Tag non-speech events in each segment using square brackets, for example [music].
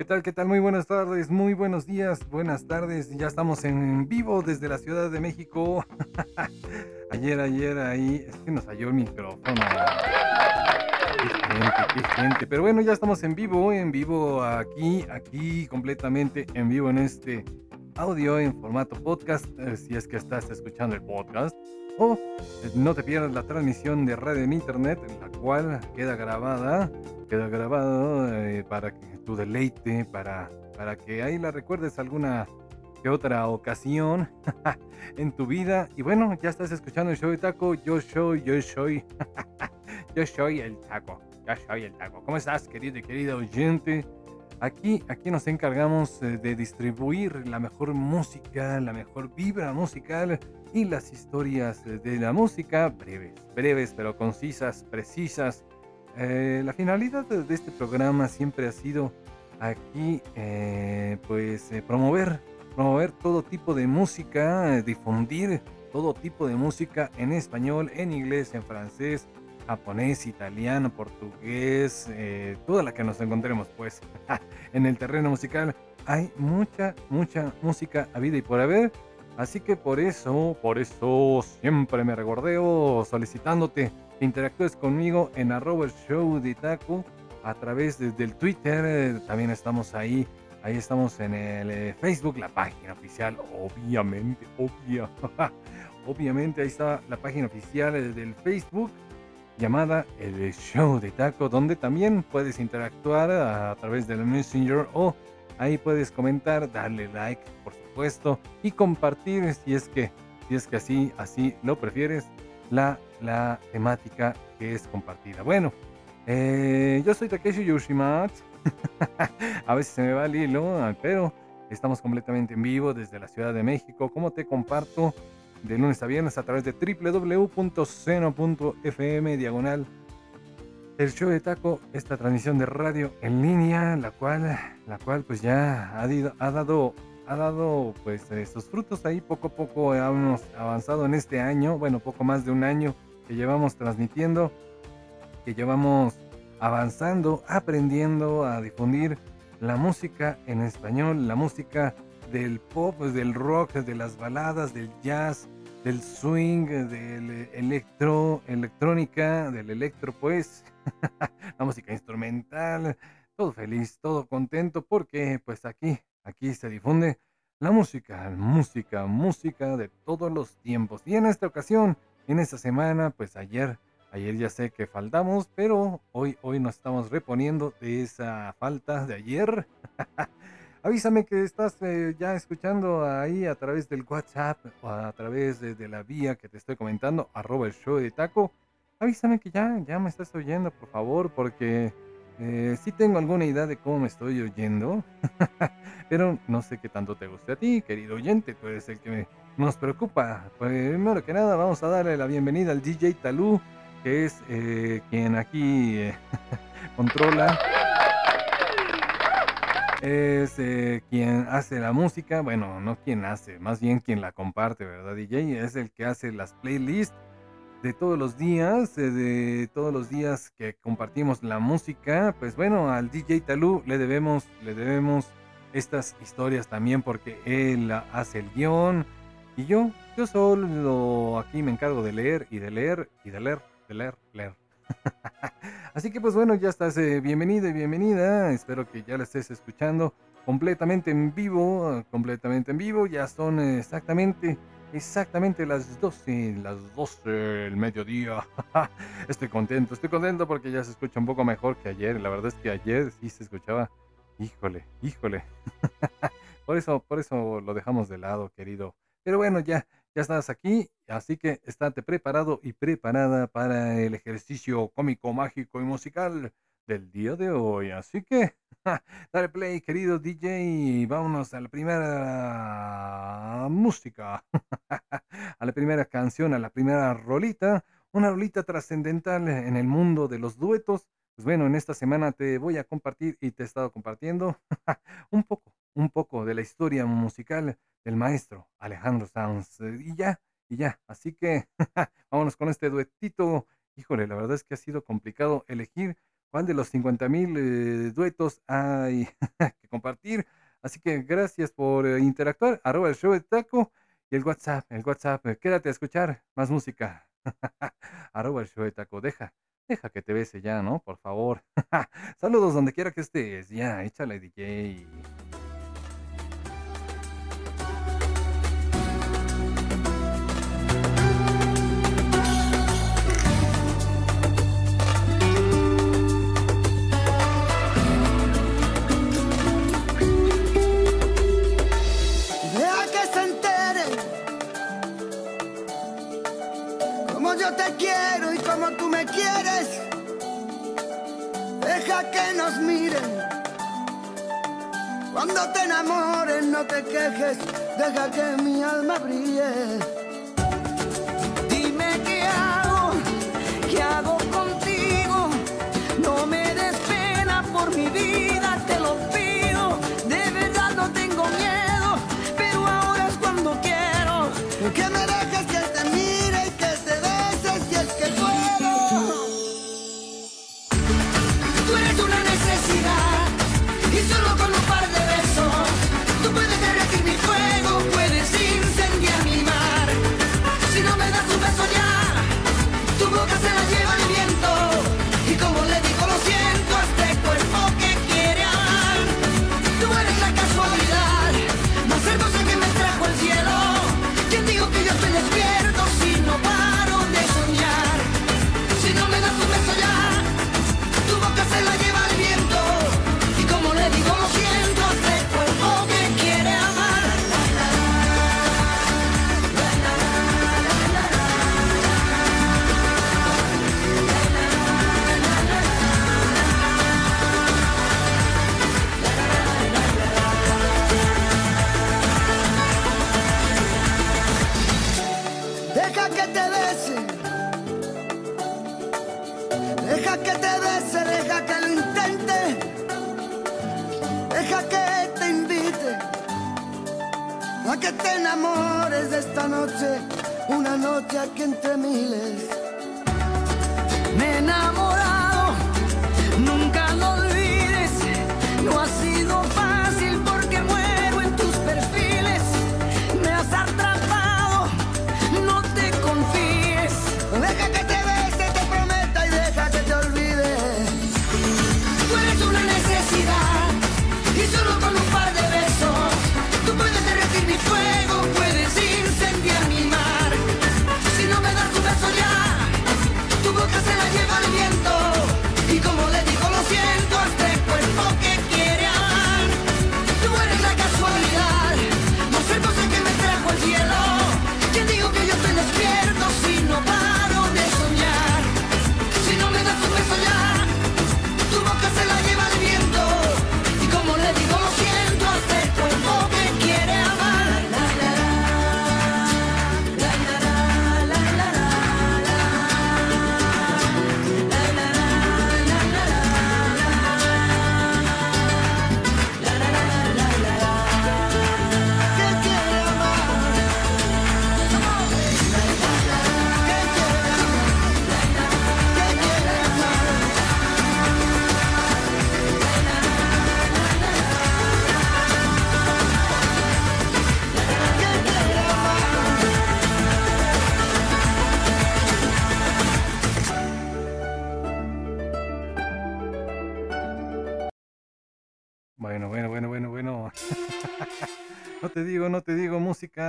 ¿Qué tal? ¿Qué tal? Muy buenas tardes, muy buenos días, buenas tardes. Ya estamos en vivo desde la Ciudad de México. [laughs] ayer, ayer, ahí, es que nos falló el micrófono. Pero bueno, ya estamos en vivo, en vivo aquí, aquí, completamente en vivo en este audio en formato podcast, eh, si es que estás escuchando el podcast. O eh, no te pierdas la transmisión de radio en internet, la cual queda grabada, queda grabado eh, para que tu deleite, para, para que ahí la recuerdes alguna que otra ocasión [laughs] en tu vida. Y bueno, ya estás escuchando el show de taco. Yo soy, yo soy, [laughs] yo soy el taco. Yo soy el taco. ¿Cómo estás, querido y querida oyente? Aquí, aquí nos encargamos eh, de distribuir la mejor música, la mejor vibra musical y las historias de la música breves, breves pero concisas, precisas. Eh, la finalidad de este programa siempre ha sido aquí, eh, pues, promover, promover todo tipo de música, difundir todo tipo de música en español, en inglés, en francés, japonés, italiano, portugués, eh, toda la que nos encontremos pues [laughs] en el terreno musical. Hay mucha, mucha música a vida y por haber. Así que por eso, por eso siempre me regordeo solicitándote que interactúes conmigo en arroba el show de taco a través del Twitter. También estamos ahí. Ahí estamos en el eh, Facebook, la página oficial, obviamente, obvia. [laughs] obviamente ahí está la página oficial del Facebook llamada El Show de Taco, donde también puedes interactuar a, través del Messenger o ahí puedes comentar, darle like, por supuesto, y compartir si es que, si es que así, así lo prefieres, la, la temática que es compartida. Bueno, eh, yo soy Takeshi Yoshimatsu. [laughs] a veces se me va el hilo, pero estamos completamente en vivo desde la Ciudad de México. Como te comparto, de lunes a viernes a través de www.seno.fm diagonal. El show de taco, esta transmisión de radio en línea, la cual, la cual pues ya ha, ha dado, ha dado pues estos frutos ahí. Poco a poco hemos avanzado en este año, bueno poco más de un año que llevamos transmitiendo, que llevamos avanzando, aprendiendo a difundir la música en español, la música del pop, pues, del rock, de las baladas, del jazz, del swing, del electro, electrónica, del electro, pues, [laughs] la música instrumental, todo feliz, todo contento, porque pues aquí, aquí se difunde la música, música, música de todos los tiempos. Y en esta ocasión, en esta semana, pues ayer, ayer ya sé que faltamos, pero hoy, hoy nos estamos reponiendo de esa falta de ayer. [laughs] Avísame que estás eh, ya escuchando ahí a través del WhatsApp o a través de, la vía que te estoy comentando, arroba el show de taco. Avísame que ya, ya me estás oyendo, por favor, porque eh, sí tengo alguna idea de cómo me estoy oyendo, [laughs] pero no sé qué tanto te guste a ti, querido oyente, tú eres el que nos preocupa. Primero que nada, vamos a darle la bienvenida al DJ Talú, que es eh, quien aquí [laughs] controla es eh, quien hace la música, bueno, no quien hace, más bien quien la comparte, ¿verdad, DJ? Es el que hace las playlists de todos los días, eh, de todos los días que compartimos la música. Pues bueno, al DJ Talú le debemos, le debemos estas historias también porque él hace el guion y yo, yo solo aquí me encargo de leer y de leer y de leer, de leer, leer. [laughs] Así que pues bueno, ya estás eh, bienvenido y bienvenida. Espero que ya la estés escuchando completamente en vivo, completamente en vivo. Ya son exactamente, exactamente las 12, las 12 del mediodía. [laughs] estoy contento, estoy contento porque ya se escucha un poco mejor que ayer. La verdad es que ayer sí se escuchaba, híjole, híjole. [laughs] por eso, por eso lo dejamos de lado, querido. Pero bueno, ya, ya estás aquí, así que estate preparado y preparada para el ejercicio cómico, mágico y musical del día de hoy. Así que, dale play, querido DJ, y vámonos a la primera música, [laughs] a la primera canción, a la primera rolita, una rolita trascendental en el mundo de los duetos. Pues bueno, en esta semana te voy a compartir y te he estado compartiendo [laughs] un poco, un poco de la historia musical del maestro Alejandro Sanz. Y ya, Y ya, así que [laughs] vámonos con este duetito. Híjole, la verdad es que ha sido complicado elegir cuál de los 50 mil eh, duetos hay [laughs] que compartir. Así que gracias por eh, interactuar. Arroba el show de taco y el WhatsApp, el WhatsApp. Quédate a escuchar más música. [laughs] Arroba el show de taco. Deja, deja que te bese ya, ¿no? Por favor. Saludos donde quiera que estés. Ya, échale DJ. Te quiero y como tú me quieres. Deja que nos miren. Cuando te enamores no te quejes, deja que mi alma brille. Te enamores de esta noche, una noche aquí entre miles. Me he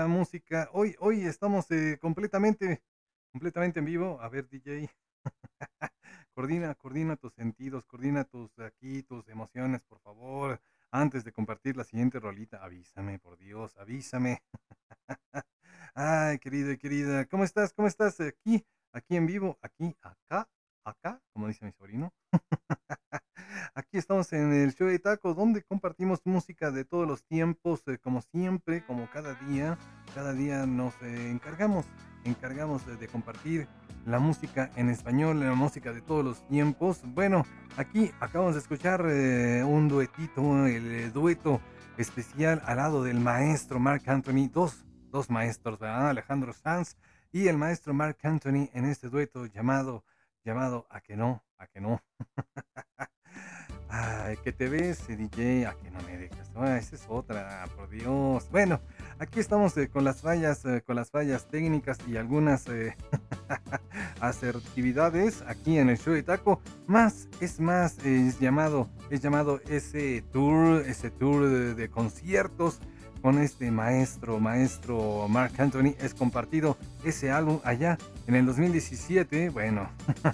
música. Hoy, hoy estamos eh, completamente, completamente en vivo. A ver, DJ. [laughs] coordina, coordina tus sentidos, coordina tus aquí, tus emociones, por favor. Antes de compartir la siguiente rolita, avísame, por Dios, avísame. [laughs] Ay, querido y querida, ¿cómo estás? ¿Cómo estás? Aquí, aquí en vivo, aquí, acá, acá, como dice mi sobrino. [laughs] Aquí estamos en el show de tacos donde compartimos música de todos los tiempos, eh, como siempre, como cada día. Cada día nos eh, encargamos, encargamos de, compartir la música en español, la música de todos los tiempos. Bueno, aquí acabamos de escuchar eh, un duetito, el dueto especial al lado del maestro Mark Anthony. Dos, dos maestros, ¿verdad? Alejandro Sanz y el maestro Mark Anthony en este dueto llamado, llamado A que no, a que no. [laughs] Que te ves, DJ, a que no me dejas. esa es otra, por Dios. Bueno, aquí estamos eh, con las fallas, eh, con las fallas técnicas y algunas eh, [laughs] asertividades aquí en el show de Taco. Más, es más, es llamado, es llamado ese tour, ese tour de conciertos con este maestro, maestro Mark Anthony, es compartido ese álbum allá en el 2017. Bueno,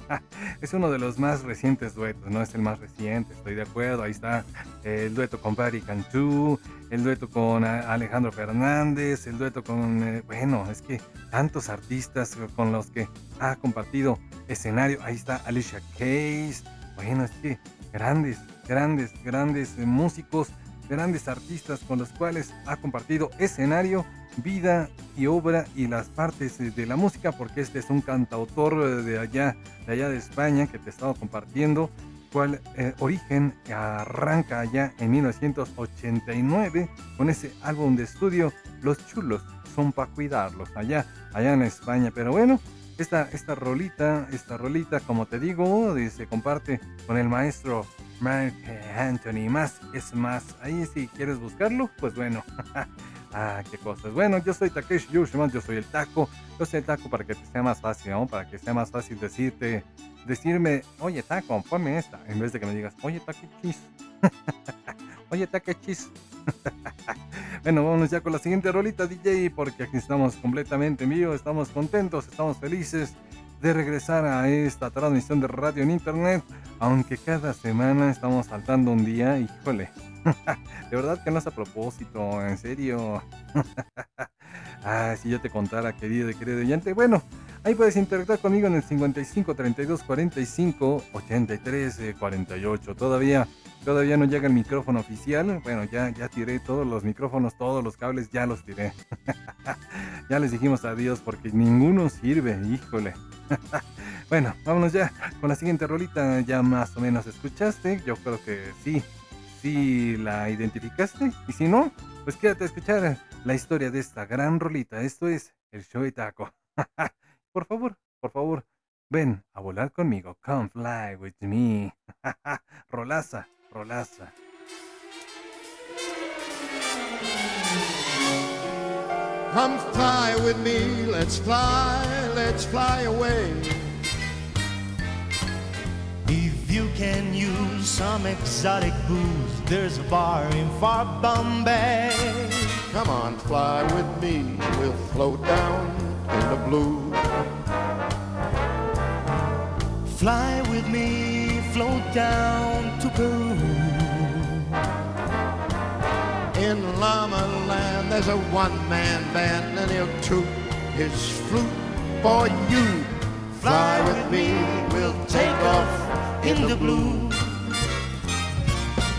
[laughs] es uno de los más recientes duetos, no es el más reciente, estoy de acuerdo. Ahí está el dueto con Barry Cantú, el dueto con Alejandro Fernández, el dueto con, eh, bueno, es que tantos artistas con los que ha compartido escenario. Ahí está Alicia Keys. Bueno, es que grandes, grandes, grandes músicos grandes artistas con los cuales ha compartido escenario, vida y obra y las partes de la música, porque este es un cantautor de allá, de allá de España que te he compartiendo, cual eh, origen arranca allá en 1989 con ese álbum de estudio Los Chulos son para cuidarlos allá, allá en España. Pero bueno, esta, esta rolita, esta rolita, como te digo, se comparte con el maestro Mark Anthony. Más es más. Ahí si quieres buscarlo, pues bueno. [laughs] ah, qué cosas. Bueno, yo soy Takeshi Yushiman, yo soy el taco. Yo soy el taco para que te sea más fácil, ¿no? Para que sea más fácil decirte, decirme, oye taco, ponme esta. En vez de que me digas, oye taquechis. [laughs] oye taquechis. [laughs] bueno, vámonos ya con la siguiente rolita, DJ, porque aquí estamos completamente en vivo, estamos contentos, estamos felices de regresar a esta transmisión de radio en internet, aunque cada semana estamos saltando un día, híjole, [laughs] de verdad que no es a propósito, en serio. [laughs] ah, si yo te contara, querido y querido oyente, bueno, ahí puedes interactuar conmigo en el 55 32 45 83 48. Todavía todavía no llega el micrófono oficial. Bueno, ya ya tiré todos los micrófonos, todos los cables ya los tiré. [laughs] ya les dijimos adiós porque ninguno sirve, híjole. bueno, vámonos ya con la siguiente rolita. Ya más o menos escuchaste. Yo creo que sí, sí la identificaste. Y si no, pues quédate a escuchar la historia de esta gran rolita. Esto es el show de taco. [laughs] por favor, por favor, ven a volar conmigo. Come fly with me. [laughs] rolaza, rolaza. Come fly with me, let's fly, let's fly away. If you can use some exotic booze, there's a bar in far Bombay. Come on, fly with me, we'll float down in the blue. Fly with me, float down to Peru. In Llama Land, there's a one-man band, and he'll toot his flute for you. Fly with me, we'll take off in the blue.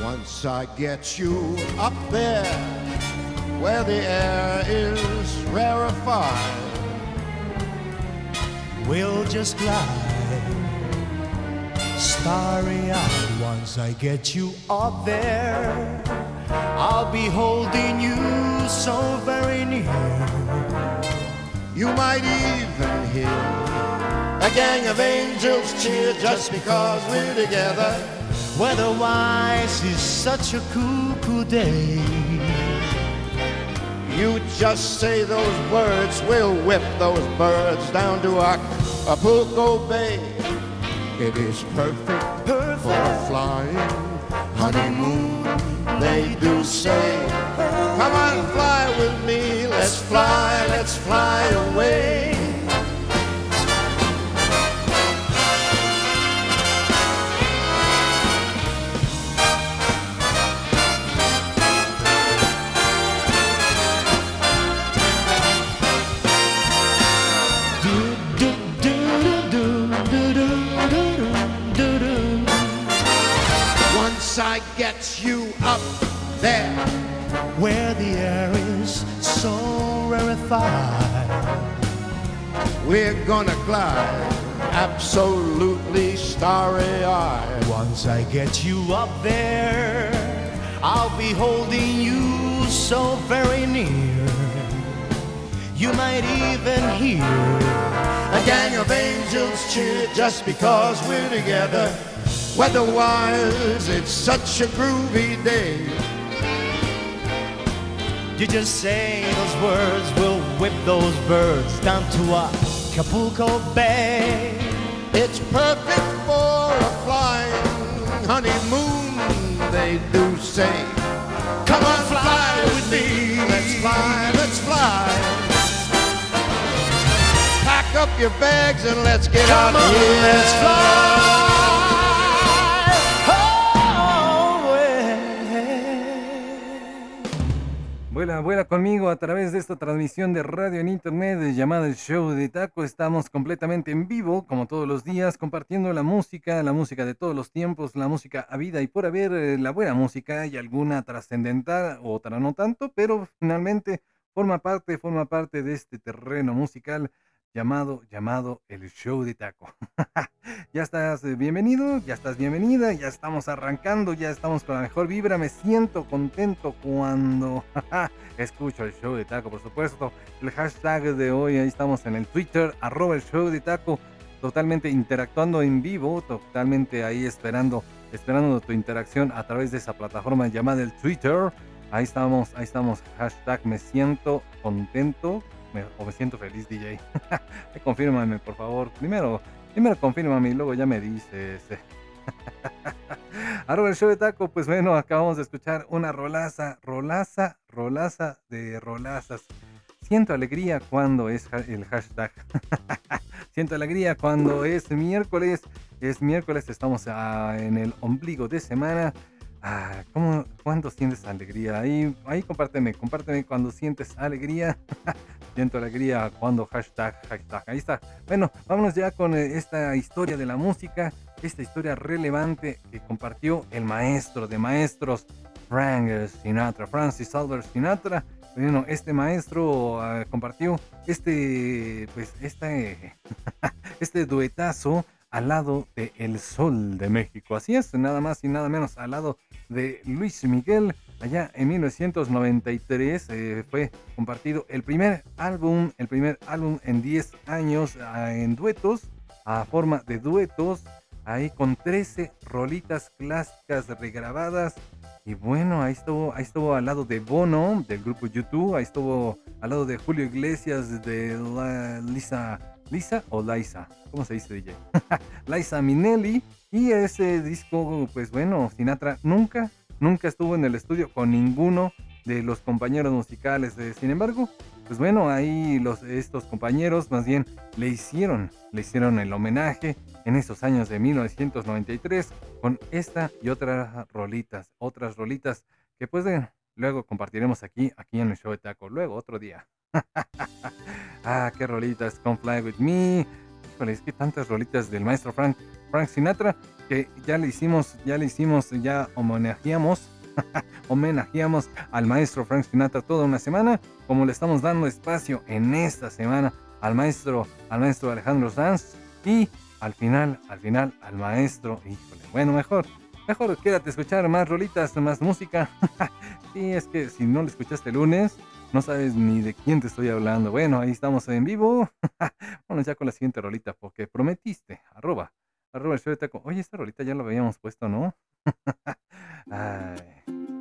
Once I get you up there, where the air is rarefied, we'll just glide, starry-eyed. Once I get you up there. I'll be holding you so very near. You might even hear a gang of angels cheer just because we're together. Weather-wise is such a cuckoo day. You just say those words, we'll whip those birds down to Acapulco Bay. It is perfect, perfect. for a flying honeymoon they do say, Come on, fly with me, let's fly, let's fly away. Up there where the air is so rarefied. We're gonna glide absolutely starry eyed. Once I get you up there, I'll be holding you so very near. you might even hear a gang of angels cheer just because we're together. Weatherwise, it's such a groovy day. You just say those words, we'll whip those birds down to Acapulco Bay. It's perfect for a flying honeymoon, they do say. Come on, fly with me. Let's fly, let's fly. Pack up your bags and let's get Come out on, here. let's fly. Vuela, vuela conmigo a través de esta transmisión de radio en internet llamada El Show de Taco. Estamos completamente en vivo, como todos los días, compartiendo la música, la música de todos los tiempos, la música a vida y por haber eh, la buena música y alguna trascendental, otra no tanto, pero finalmente forma parte, forma parte de este terreno musical llamado, llamado El Show de Taco. [laughs] ya estás eh, bienvenido, ya estás bienvenida, ya estamos arrancando, ya estamos con la mejor vibra. Me siento contento cuando [laughs] escucho el show de Taco, por supuesto. El hashtag de hoy, ahí estamos en el Twitter, arroba el show de Taco, totalmente interactuando en vivo, totalmente ahí esperando, esperando tu interacción a través de esa plataforma llamada el Twitter. Ahí estamos, ahí estamos, hashtag me siento contento me, o me siento feliz, DJ. [laughs] Confírmame, por favor. Primero, primero confírmame y luego ya me dices. [laughs] Arroba el show de taco, pues bueno, acabamos de escuchar una rolaza, rolaza, rolaza de rolazas. Siento alegría cuando es el hashtag. [laughs] Siento alegría cuando es miércoles. Es miércoles, estamos en el ombligo de semana. Ah, ¿cómo, ¿Cuándo sientes alegría? Ahí, ahí compárteme, compárteme cuando sientes alegría. [laughs] Siento alegría cuando hashtag, hashtag. Ahí está. Bueno, vámonos ya con eh, esta historia de la música, esta historia relevante que compartió el maestro de maestros, Frank Sinatra, Francis Albert Sinatra. Bueno, este maestro uh, compartió este, pues, este, [laughs] este duetazo al lado de El Sol de México. Así es, nada más y nada menos al lado de Luis Miguel. Allá en 1993 eh, fue compartido el primer álbum, el primer álbum en 10 años uh, en duetos, a forma de duetos, ahí con 13 rolitas clásicas regrabadas. Y bueno, ahí estuvo, ahí estuvo al lado de Bono, del grupo YouTube, ahí estuvo al lado de Julio Iglesias, de la Lisa Lisa o Liza, ¿cómo se dice DJ? [laughs] Liza Minnelli. Y ese disco, pues bueno, Sinatra nunca, nunca estuvo en el estudio con ninguno de los compañeros musicales. Sin embargo, pues bueno, ahí los, estos compañeros más bien le hicieron, le hicieron el homenaje en esos años de 1993 con esta y otras rolitas, otras rolitas que pues luego compartiremos aquí, aquí en el show de Taco, luego otro día. [laughs] ah, qué rolitas, Come Fly With Me. Híjole, es que tantas rolitas del maestro Frank, Frank Sinatra que ya le hicimos, ya le hicimos, ya homenajeamos, [laughs] homenajeamos al maestro Frank Sinatra toda una semana, como le estamos dando espacio en esta semana al maestro, al maestro Alejandro Sanz y al final, al final, al maestro, híjole, bueno, mejor, mejor quédate a escuchar más rolitas, más música. [laughs] sí, es que si no lo escuchaste el lunes, no sabes ni de quién te estoy hablando. Bueno, ahí estamos en vivo. [laughs] bueno, ya con la siguiente rolita, porque prometiste, arroba, arroba el show de taco. Oye, esta rolita ya la habíamos puesto, ¿no? [laughs] Ay.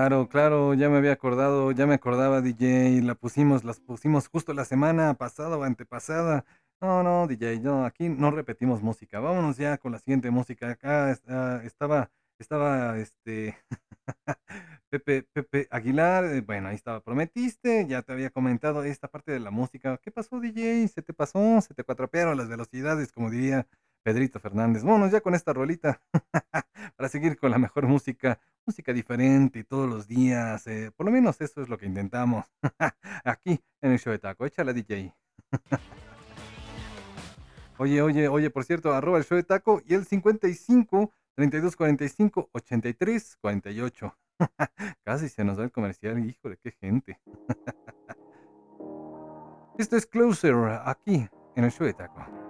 Claro, claro, ya me había acordado, ya me acordaba DJ, la pusimos, las pusimos justo la semana pasada o antepasada. No, no, DJ, no, aquí no repetimos música. Vámonos ya con la siguiente música. Acá está- estaba, estaba, este, [laughs] Pepe, Pepe Aguilar, eh, bueno, ahí estaba, prometiste, ya te había comentado esta parte de la música. ¿Qué pasó, DJ? ¿Se te pasó? ¿Se te cuatropearon las velocidades, como diría Pedrito Fernández? Vámonos ya con esta rolita [laughs] para seguir con la mejor música, música diferente todos los días. eh, por lo menos eso es lo que intentamos [laughs] aquí en el show de taco. Échala, DJ. [laughs] Oye, oye, oye, por cierto, arroba el show de taco y el 55 32 45 83 48. Casi se nos da el comercial, híjole, qué gente. Esto es Closer aquí en el show de taco.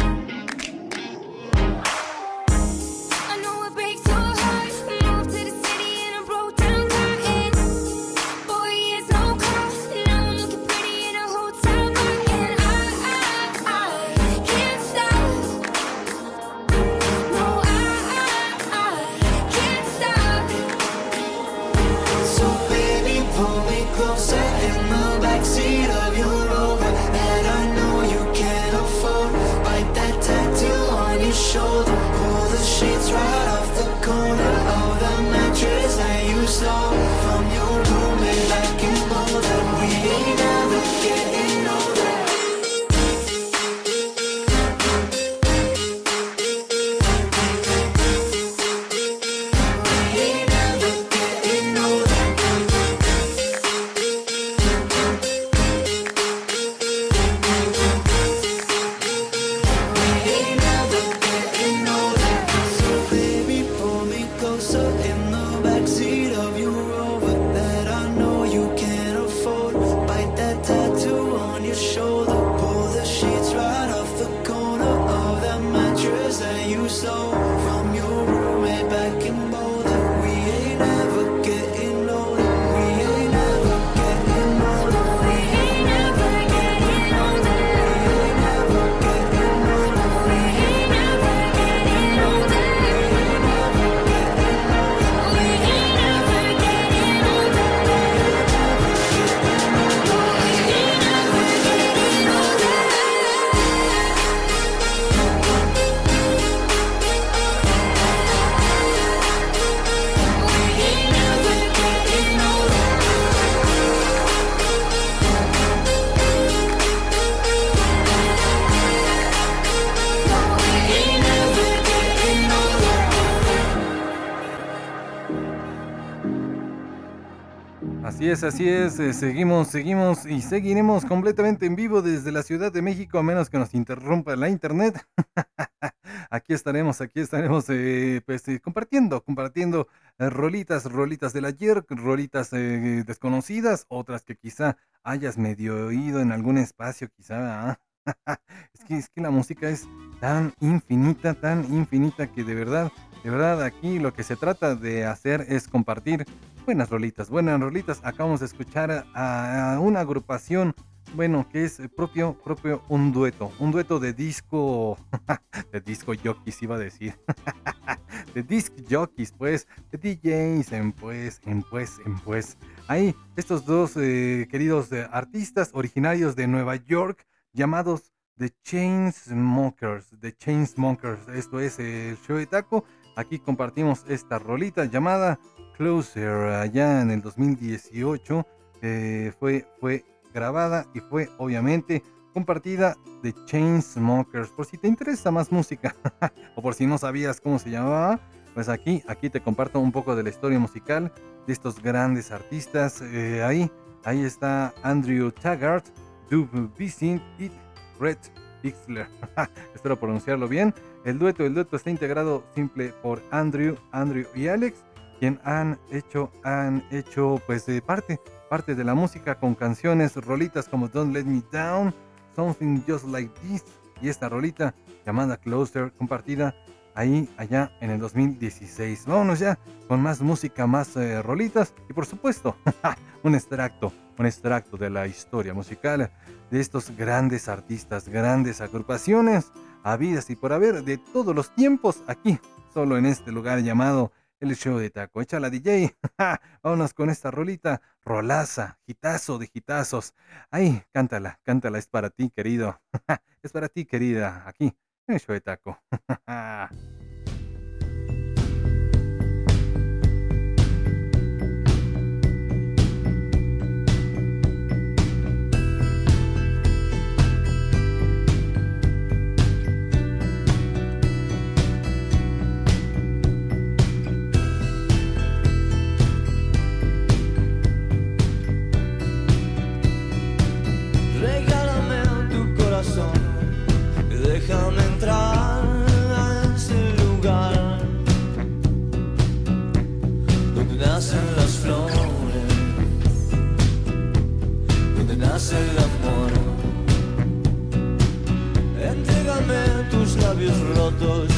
Es, así es. eh, seguimos, seguimos y seguiremos completamente en vivo desde la Ciudad de México, a menos que nos interrumpa la internet. [laughs] aquí estaremos, aquí estaremos, eh, pues eh, compartiendo, compartiendo rolitas, rolitas del ayer, rolitas desconocidas, otras que quizá hayas medio oído en algún espacio, quizá. ¿ah? [laughs] es que la música es tan infinita, tan infinita que de verdad, de verdad aquí lo que se trata de hacer es compartir buenas rolitas, buenas rolitas. Acabamos de escuchar a, una agrupación, bueno, que es propio, propio un dueto, un dueto de disco, [laughs] de disco jockeys iba a decir, [laughs] de disc jockeys, pues, de DJs, en pues, en pues, en pues. Ahí, estos dos eh, queridos eh, artistas originarios de Nueva York, llamados The Chainsmokers, The Chainsmokers, esto es el show de taco. Aquí compartimos esta rolita llamada Closer allá en el 2018. eh, fue, fue grabada y fue obviamente compartida de Chainsmokers. Por si te interesa más música [laughs] o por si no sabías cómo se llamaba, pues aquí, aquí te comparto un poco de la historia musical de estos grandes artistas. Eh, ahí, ahí está Andrew Taggart, Dub Vicent y Red Pixler. [laughs] Espero pronunciarlo bien. El dueto, el dueto está integrado simple por Andrew, Andrew y Alex, quien han hecho, han hecho pues de parte, parte de la música con canciones, rolitas como Don't Let Me Down, Something Just Like This y esta rolita llamada Closer compartida ahí allá en el 2016. Vámonos ya con más música, más eh, rolitas y por supuesto [laughs] un extracto, un extracto de la historia musical de estos grandes artistas, grandes agrupaciones, habidas y por haber de todos los tiempos aquí, solo en este lugar llamado el show de taco. Échala DJ, [laughs] vámonos con esta rolita, rolaza, gitazo de gitazos. Ay, cántala, cántala, es para ti querido, [laughs] es para ti querida, aquí en el show de taco. [laughs] labios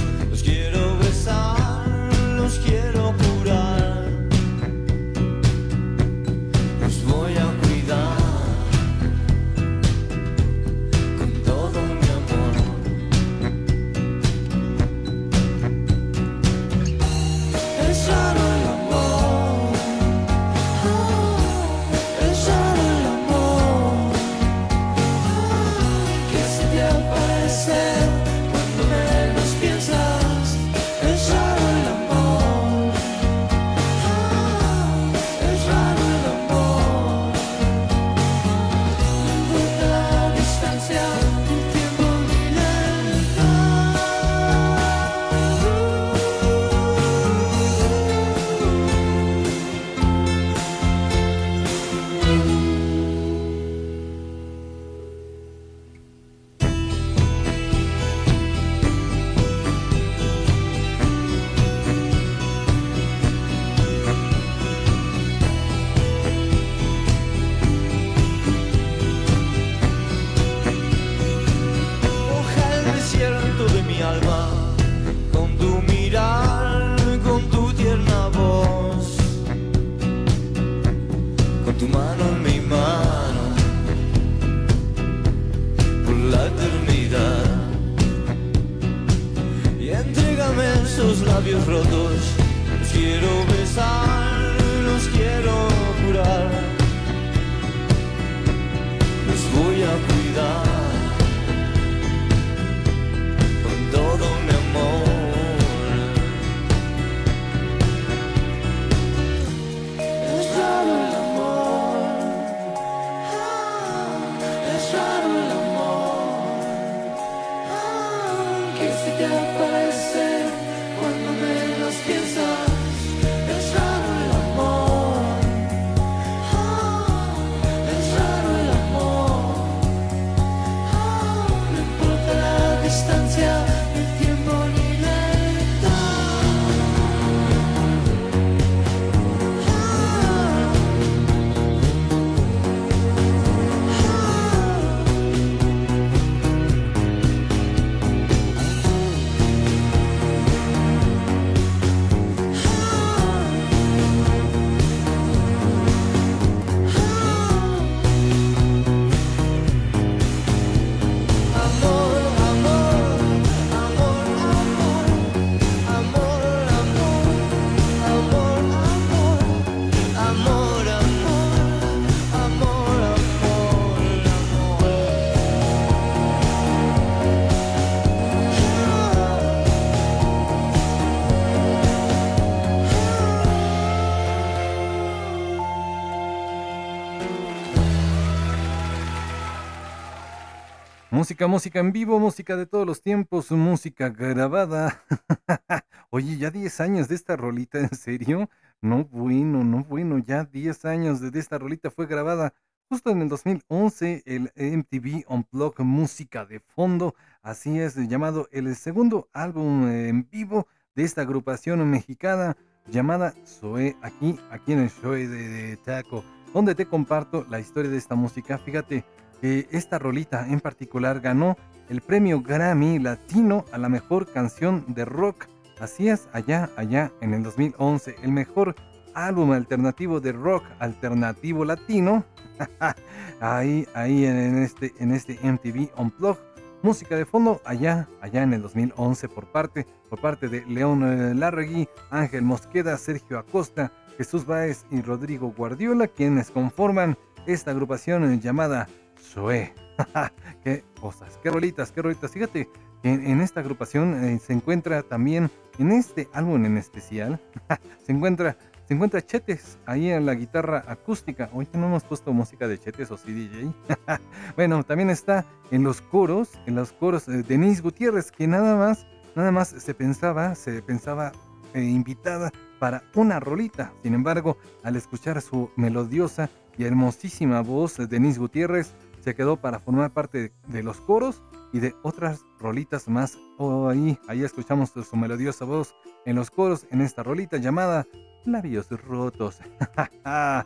Música, música en vivo, música de todos los tiempos, música grabada. [laughs] Oye, ya 10 años de esta rolita, ¿en serio? No, bueno, no, bueno, ya 10 años de esta rolita fue grabada justo en el 2011, el MTV Unplugged Música de Fondo, así es llamado el segundo álbum en vivo de esta agrupación mexicana llamada Zoe, aquí, aquí en el show de, de Taco, donde te comparto la historia de esta música. Fíjate, que esta rolita en particular ganó el premio Grammy Latino a la mejor canción de rock. Así es, allá, allá en el 2011, el mejor álbum alternativo de rock alternativo latino. [laughs] ahí, ahí en este, en este MTV Unplugged. Música de fondo allá, allá en el 2011 por parte, por parte de León eh, Larregui, Ángel Mosqueda, Sergio Acosta, Jesús Báez y Rodrigo Guardiola, quienes conforman esta agrupación llamada [laughs] Qué cosas, qué rolitas, qué rolitas. Fíjate, en, esta agrupación eh, se encuentra también, en este álbum en especial, [laughs] se encuentra se encuentra Chetes ahí en la guitarra acústica. Hoy no hemos puesto música de Chetes o sí DJ. [laughs] bueno, también está en los coros, en los coros de Denise Gutiérrez, que nada más, nada más se pensaba, se pensaba eh, invitada para una rolita. Sin embargo, al escuchar su melodiosa y hermosísima voz de Denise Gutiérrez, se quedó para formar parte de los coros y de otras rolitas más. Oh, ahí, ahí escuchamos su melodiosa voz en los coros en esta rolita llamada Labios Rotos. [laughs] ah,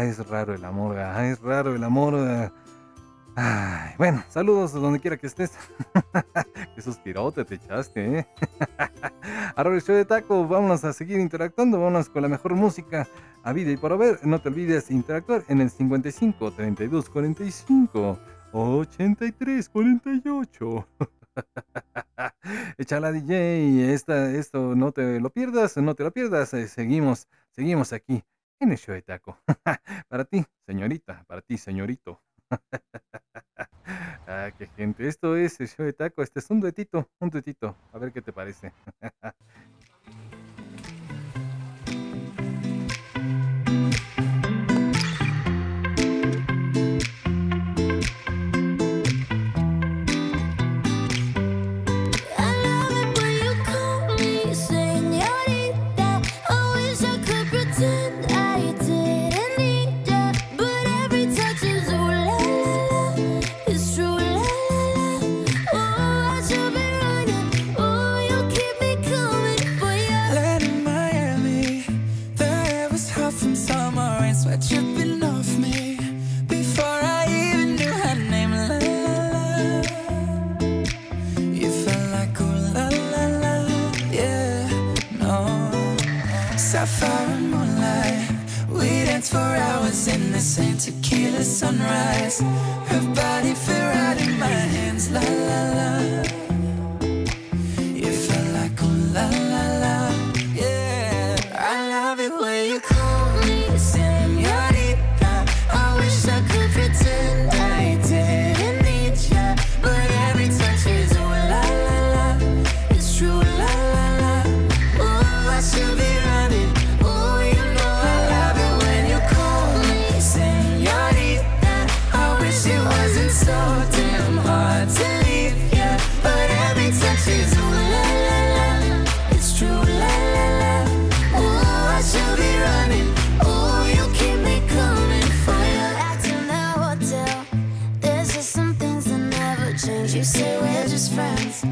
es raro el amor, ah, es raro el amor. Ay, bueno, saludos donde quiera que estés. [laughs] Qué suspirote te echaste, ¿eh? [laughs] Ahora el show de taco, vámonos a seguir interactuando, vámonos con la mejor música a vida y por ver. No te olvides interactuar en el 55 32 45 83 48. Échala DJ, esta, esto no te lo pierdas, no te lo pierdas. eh, seguimos, seguimos aquí en el show de taco. [laughs] para ti, señorita, para ti, señorito. [laughs] ah, qué gente. Esto es el show de taco. Este es un duetito, un duetito. A ver qué te parece. [laughs] in the same tequila sunrise. Her body fit right in my hands, la la la. Say we're just friends,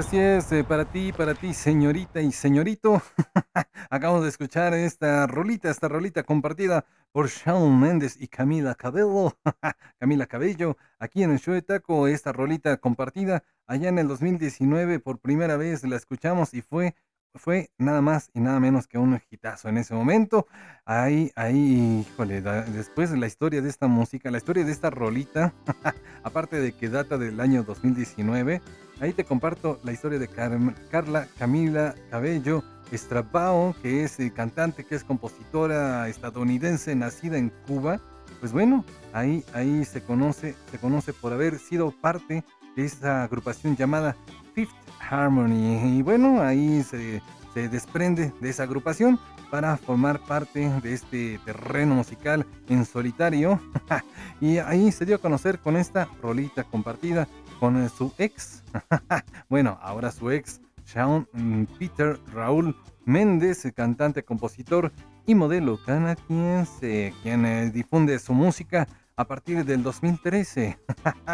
Así es, eh, para ti, para ti, señorita y señorito. [laughs] Acabamos de escuchar esta rolita, esta rolita compartida por Shawn Mendes y Camila Cabello. [laughs] Camila Cabello, aquí en el show de Taco, esta rolita compartida allá en el 2019 por primera vez la escuchamos y fue fue nada más y nada menos que un hitazo en ese momento. Ahí, ahí, híjole, da- después de la historia de esta música, la historia de esta rolita, [laughs] aparte de que data del año 2019, ahí te comparto la historia de Carla Camila Cabello Estrabao, que es eh, cantante, que es compositora estadounidense, nacida en Cuba. Pues bueno, ahí, ahí se conoce, se conoce por haber sido parte de esta agrupación llamada Fifth Harmony. Y bueno, ahí se, se desprende de esa agrupación para formar parte de este terreno musical en solitario. [laughs] y ahí se dio a conocer con esta rolita compartida con su ex. [laughs] bueno, ahora su ex, Shawn mm, Peter Raúl Méndez, cantante, compositor y modelo canadiense, quien eh, difunde su música a partir del 2013. [laughs]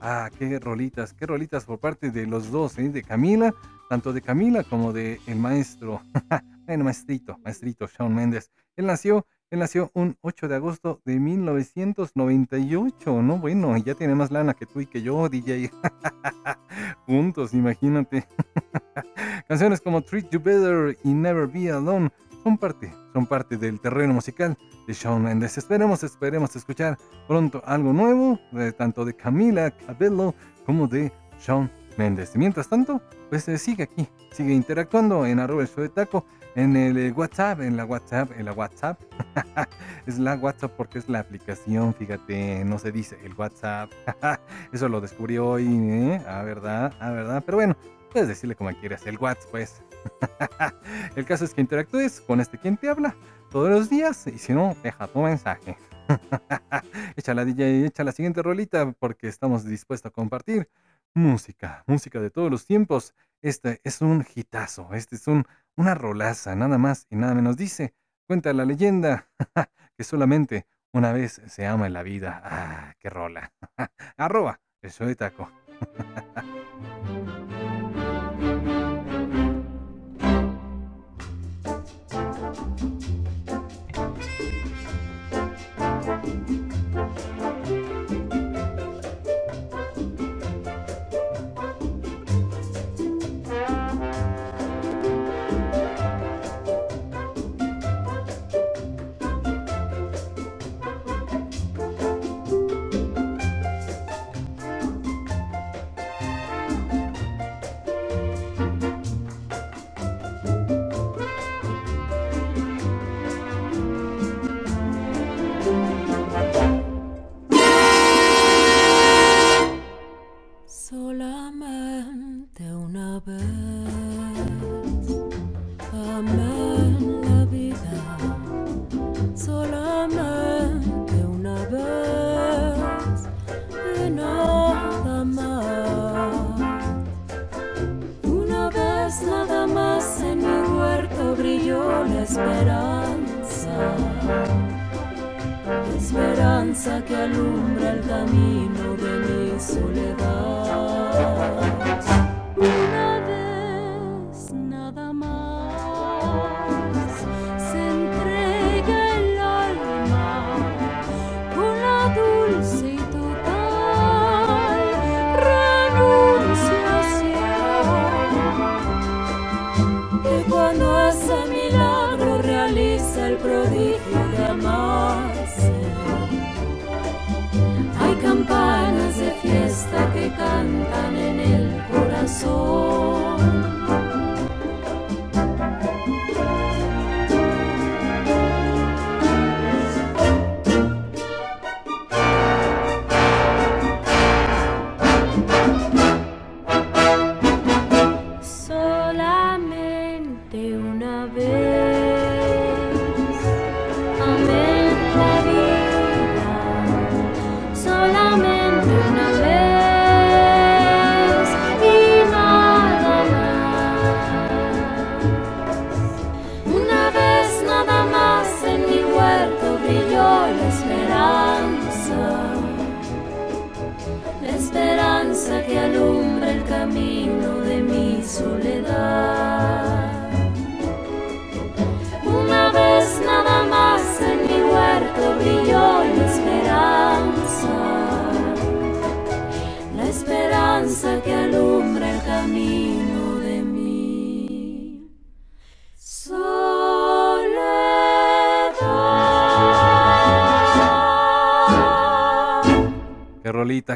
ah, qué rolitas, qué rolitas por parte de los dos, ¿eh? de Camila, tanto de Camila como de el maestro, [laughs] el maestrito, maestrito Shawn Mendes. Él nació, él nació un 8 de agosto de 1998, ¿no? Bueno, ya tiene más lana que tú y que yo, DJ. [laughs] Juntos, imagínate. [laughs] Canciones como Treat You Better y Never Be Alone son parte, son parte del terreno musical de Shawn Mendes. Esperemos, esperemos escuchar pronto algo nuevo, de, tanto de Camila Cabello como de Shawn Mendes. Mientras tanto, pues eh, sigue aquí, sigue interactuando en arroba el show de taco, en el eh, WhatsApp, en la WhatsApp, en la WhatsApp. [laughs] es la WhatsApp porque es la aplicación, fíjate, no se dice el WhatsApp. [laughs] Eso lo descubrí hoy, ¿eh? Ah, verdad, ah, verdad. Pero bueno, puedes decirle como quieras, el WhatsApp, pues. [laughs] el caso es que interactúes con este quien te habla todos los días y si no, deja tu mensaje. echa la DJ, echa la siguiente rolita porque estamos dispuestos a compartir música, música de todos los tiempos. Este es un hitazo, este es un, una rolaza, nada más y nada menos. Dice, cuenta la leyenda [laughs] que solamente una vez se ama en la vida. Ah, qué rola. [laughs] Arroba, el de taco. [laughs]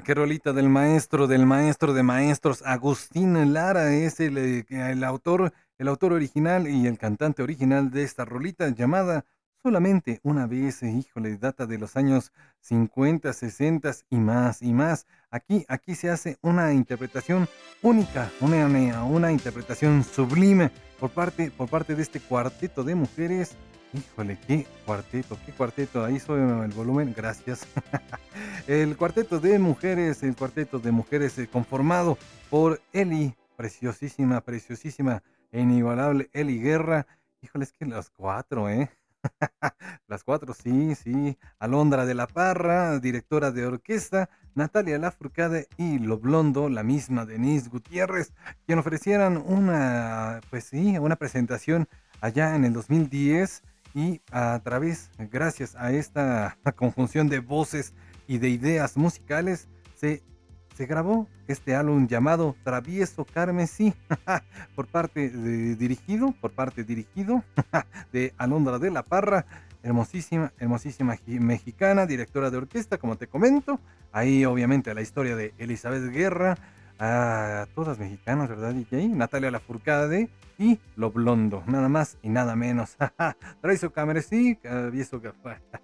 qué rolita del maestro, del maestro de maestros, Agustín Lara, es el, eh, el autor, el autor original y el cantante original de esta rolita llamada Solamente una vez, eh, híjole, data de los años 50, 60 y más y más. Aquí, aquí se hace una interpretación única, una- una interpretación sublime por parte, por parte de este cuarteto de mujeres. Híjole, qué cuarteto, qué cuarteto. Ahí sube el volumen, gracias. [laughs] El cuarteto de mujeres, el cuarteto de mujeres eh, conformado por Eli, preciosísima, preciosísima e inigualable Eli Guerra. Híjole, es que las cuatro, ¿eh? [laughs] Las cuatro, sí, sí. Alondra de la Parra, directora de orquesta, Natalia Lafourcade y Lo Blondo, la misma Denise Gutiérrez, quien ofrecieran una, pues sí, una presentación allá en el 2010 y a través, gracias a esta conjunción de voces y de ideas musicales, se, se grabó este álbum llamado Travieso Carmesí [laughs] por parte de dirigido, por parte dirigido [laughs] de Alondra de la Parra, hermosísima, hermosísima mexicana, directora de orquesta, como te comento. Ahí obviamente la historia de Elizabeth Guerra, a todas mexicanas, ¿verdad, DJ? Natalia Lafourcade y Lo Blondo, nada más y nada menos. [laughs] Travieso Carmesí, Travieso,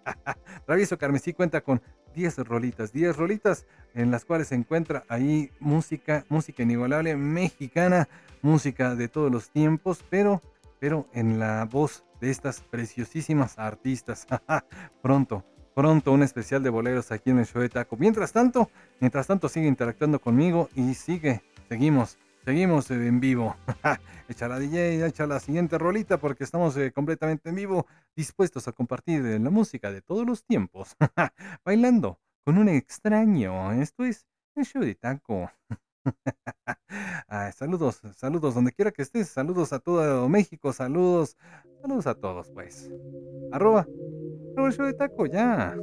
[laughs] Travieso Carmesí cuenta con 10 rolitas, 10 rolitas en las cuales se encuentra ahí música, música inigualable mexicana, música de todos los tiempos, pero, pero en la voz de estas preciosísimas artistas. [laughs] pronto, pronto un especial de boleros aquí en el show de Taco. Mientras tanto, mientras tanto sigue interactuando conmigo y sigue, seguimos, seguimos eh, en vivo. [laughs] echa la DJ, echa la siguiente rolita porque estamos eh, completamente en vivo, dispuestos a compartir eh, la música de todos los tiempos, [laughs] bailando con un extraño. Esto es el show de Taco. [laughs] Saludos, saludos donde quiera que estés, saludos a todo México, saludos, saludos a todos, pues. Arroba, show de taco, ya.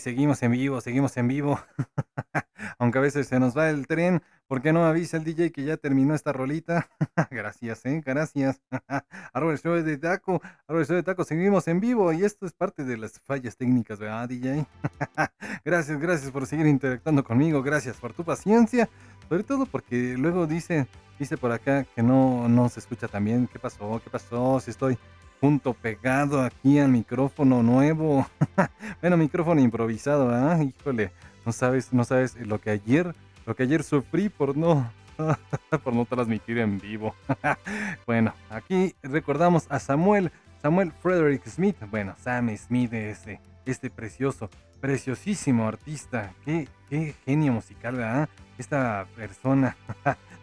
Seguimos en vivo, seguimos en vivo. [laughs] Aunque a veces se nos va el tren, ¿por qué no avisa el DJ que ya terminó esta rolita? [laughs] gracias, eh, gracias. [laughs] Show de Taco, el show de Taco, seguimos en vivo y esto es parte de las fallas técnicas, ¿verdad, DJ? gracias, gracias por seguir interactuando conmigo, gracias por tu paciencia, sobre todo porque luego dice, dice por acá que no, no se escucha tan bien. ¿Qué pasó? ¿Qué pasó? Si estoy junto pegado aquí al micrófono nuevo. [laughs] bueno, micrófono improvisado, ¿ah? Híjole, no sabes, no sabes lo que ayer, lo que ayer sufrí por no [laughs] por no transmitir en vivo. [laughs] bueno, aquí recordamos a Samuel, Samuel Frederick Smith. Bueno, Sam Smith, este, este precioso, preciosísimo artista. Qué, qué genio musical, ¿verdad? Esta persona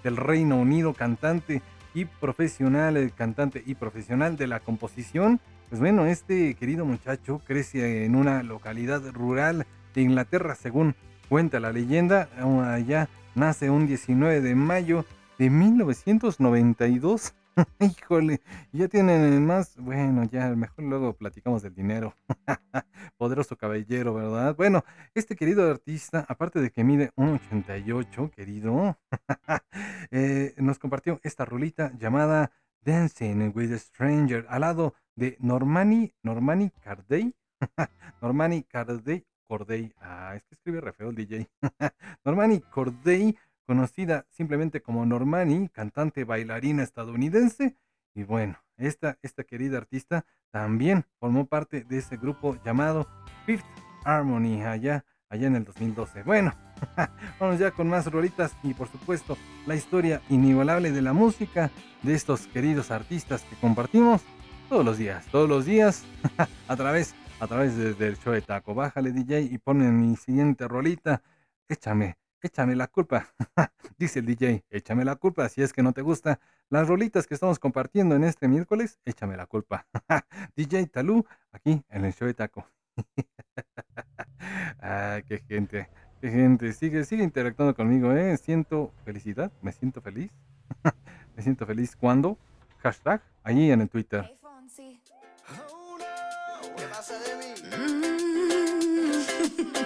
del Reino Unido, cantante y profesional, eh, cantante y profesional de la composición. Pues bueno, este querido muchacho crece en una localidad rural de Inglaterra, según cuenta la leyenda. Allá nace un 19 de mayo de 1992. [laughs] Híjole, ya tienen más. Bueno, ya mejor luego platicamos del dinero. [laughs] Poderoso caballero, ¿verdad? Bueno, este querido artista, aparte de que mide un 88, querido, [laughs] eh, nos compartió esta rolita llamada Dancing with a Stranger al lado de Normani, Normani Cardey. Normani Cardey, Corday. Ah, es que escribe re el DJ. Normani Corday, conocida simplemente como Normani, cantante bailarina estadounidense. Y bueno, esta, esta querida artista también formó parte de ese grupo llamado Fifth Harmony allá, allá en el 2012. Bueno, [laughs] vamos ya con más rolitas y por supuesto la historia inigualable de la música de estos queridos artistas que compartimos todos los días, todos los días [laughs] a través, a través de- del show de Taco. Bájale DJ y ponme mi siguiente rolita. Échame, échame la culpa. [laughs] Dice el DJ, échame la culpa si es que no te gusta las rolitas que estamos compartiendo en este miércoles, échame la culpa. [laughs] DJ Talú, aquí en el show de Taco. [laughs] ah, qué gente, qué gente. Sigue, sigue interactuando conmigo, ¿eh? Siento felicidad, me siento feliz. me siento feliz cuando. Hashtag, ahí en el Twitter. ¿Qué pasa de mí? Hey,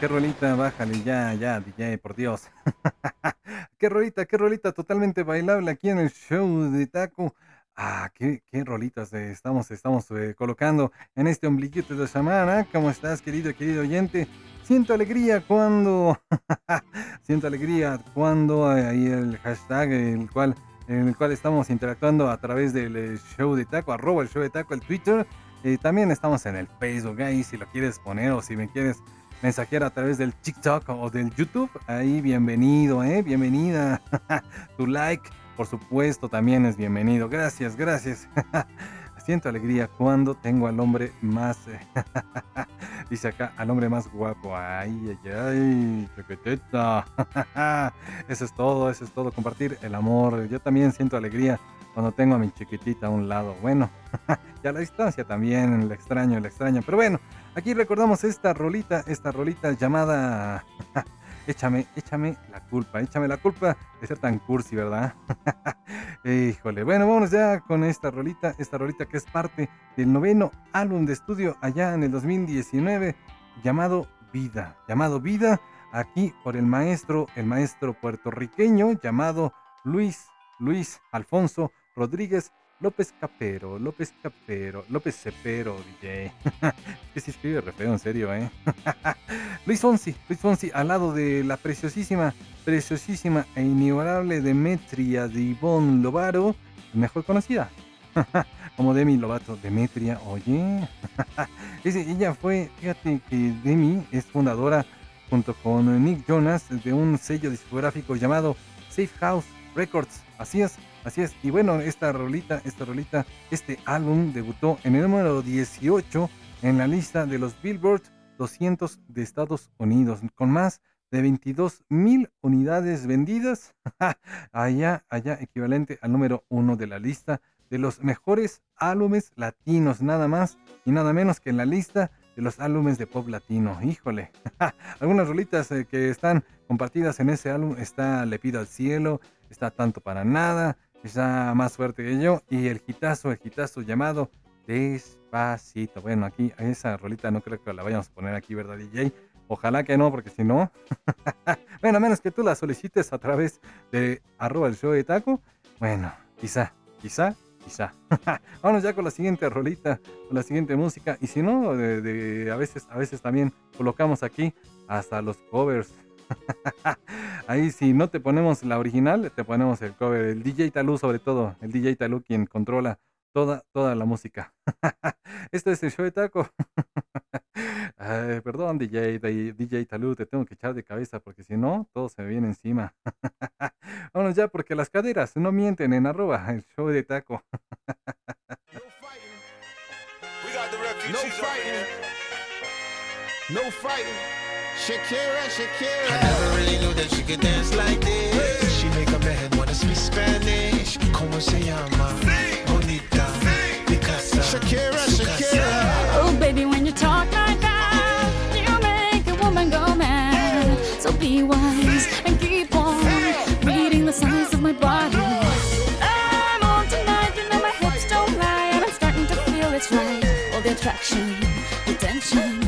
qué rolita, bájale ya, ya, DJ, por Dios. [laughs] qué rolita, qué rolita totalmente bailable aquí en el show de Taco. Ah, qué, rolitas estamos, estamos eh, colocando en este ombliguito de semana. ¿Cómo estás, querido, querido oyente? Siento alegría cuando, [laughs] siento alegría cuando hay el hashtag, el cual, en el cual estamos interactuando a través del eh, show de Taco, arroba el show de Taco, el Twitter. Eh, también estamos en el Facebook, ahí si lo quieres poner o si me quieres mensajear a través del TikTok o del YouTube, ahí bienvenido, eh, bienvenida. [laughs] tu like, por supuesto, también es bienvenido. Gracias, gracias. [laughs] Siento alegría cuando tengo al hombre más, eh, [laughs] dice acá, al hombre más guapo. Ay, ay, ay, chiquitita. Eso es todo, eso es todo. Compartir el amor. Yo también siento alegría cuando tengo a mi chiquitita a un lado. Bueno, y a la distancia también, el extraño, el extraño. Pero bueno, aquí recordamos esta rolita, esta rolita llamada [laughs] Échame, échame la culpa, échame la culpa de ser tan cursi, ¿verdad? [laughs] Híjole, bueno, vamos ya con esta rolita, esta rolita que es parte del noveno álbum de estudio allá en el 2019 llamado Vida, llamado Vida, aquí por el maestro, el maestro puertorriqueño llamado Luis, Luis Alfonso Rodríguez López Capero, López Capero, López Cepero, DJ. [laughs] que escribe re feo, en serio, ¿eh? [laughs] Luis Fonsi, Luis Fonsi, al lado de la preciosísima, preciosísima e inigualable Demetria de Ivonne Lovaro, mejor conocida [laughs] como Demi Lovato. Demetria, oye. Ella fue, fíjate que Demi es fundadora junto con Nick Jonas de un sello discográfico llamado Safe House Records. Así es, así es. Y bueno, esta rolita, esta rolita, este álbum debutó en el número 18 en la lista de los Billboard 200 de Estados Unidos, con más de 22 mil unidades vendidas. [laughs] allá, allá, equivalente al número uno de la lista de los mejores álbumes latinos, nada más y nada menos que en la lista de los álbumes de pop latino. Híjole, [laughs] algunas rolitas eh, que están compartidas en ese álbum está Le pido al cielo, está Tanto para nada, está Más fuerte que yo y el hitazo, el hitazo llamado Despacito. Bueno, aquí esa rolita no creo que la vayamos a poner aquí, ¿verdad, DJ? Ojalá que no, porque si no, [laughs] bueno, a menos que tú la solicites a través de arroba el show de taco, bueno, quizá, quizá, quizá. [laughs] Vámonos ya con la siguiente rolita, con la siguiente música. Y si no, de- a, veces, a veces también colocamos aquí hasta los covers. [laughs] Ahí si no te ponemos la original, te ponemos el cover. El DJ Talú sobre todo, el DJ Talú quien controla toda, toda la música. [laughs] Este es el show de taco. [laughs] Ay, perdón, DJ, DJ Talú, te tengo que echar de cabeza porque si no, todo se me viene encima. Vámonos ya porque las caderas no mienten en arroba el show de taco. No fighting. No fighting. Shakira, Shakira. I never really knew that she could dance like this. She make a man wanna speak Spanish. Como se llama? Bonita. Picasa. Shakira, Su casa. Shakira. Oh, baby, when you talk like that, you make a woman go mad. So be wise and keep on reading the signs of my body. I'm on tonight, you know my hips don't lie, and I'm starting to feel it's right. All the attraction, the tension.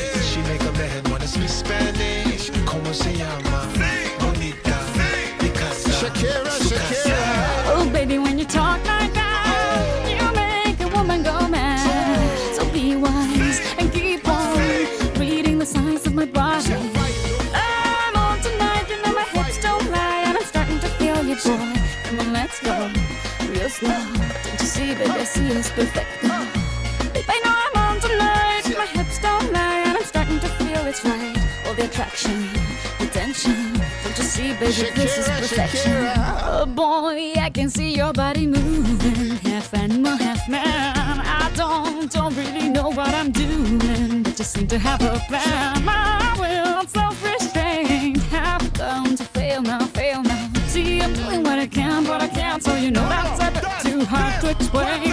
You baby, this is perfection. Shakira. Oh boy, I can see your body moving, half animal, half man. I don't, don't really know what I'm doing, but just seem to have a plan. My will, self-restraint, have come to fail now, fail now. See, I'm doing what I can, but I can't, so you know that's a bit too hard to explain.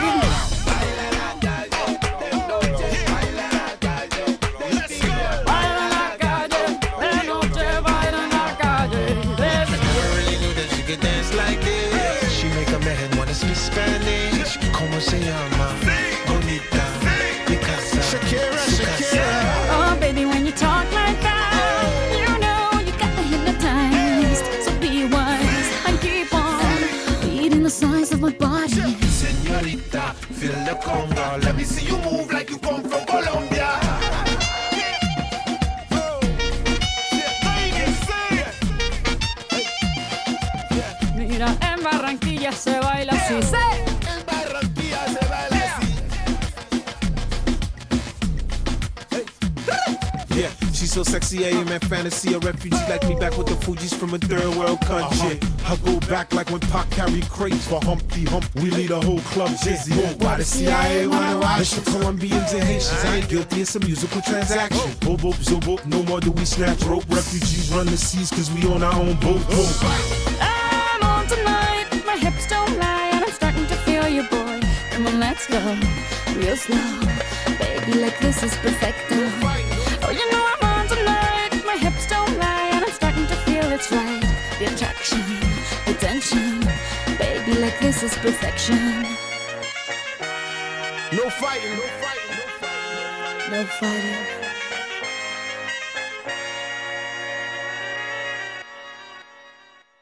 Humpty Hump. We lead a whole club dizzy. Why the CIA wanna watch? The Colombians and Haitians. I ain't guilty, it's a musical transaction. Boop, zoop, boop. No more do we snatch rope. Refugees run the seas cause we on our own boat. boat. I'm on tonight, my hips don't lie, and I'm starting to feel you, boy. Come on, let's go, real slow. Baby, like this is perfecto. Oh, you know I'm on tonight, my hips don't lie, and I'm starting to feel it's right. The attraction, this is perfection. No fighting, no fighting, no fighting. No fighting.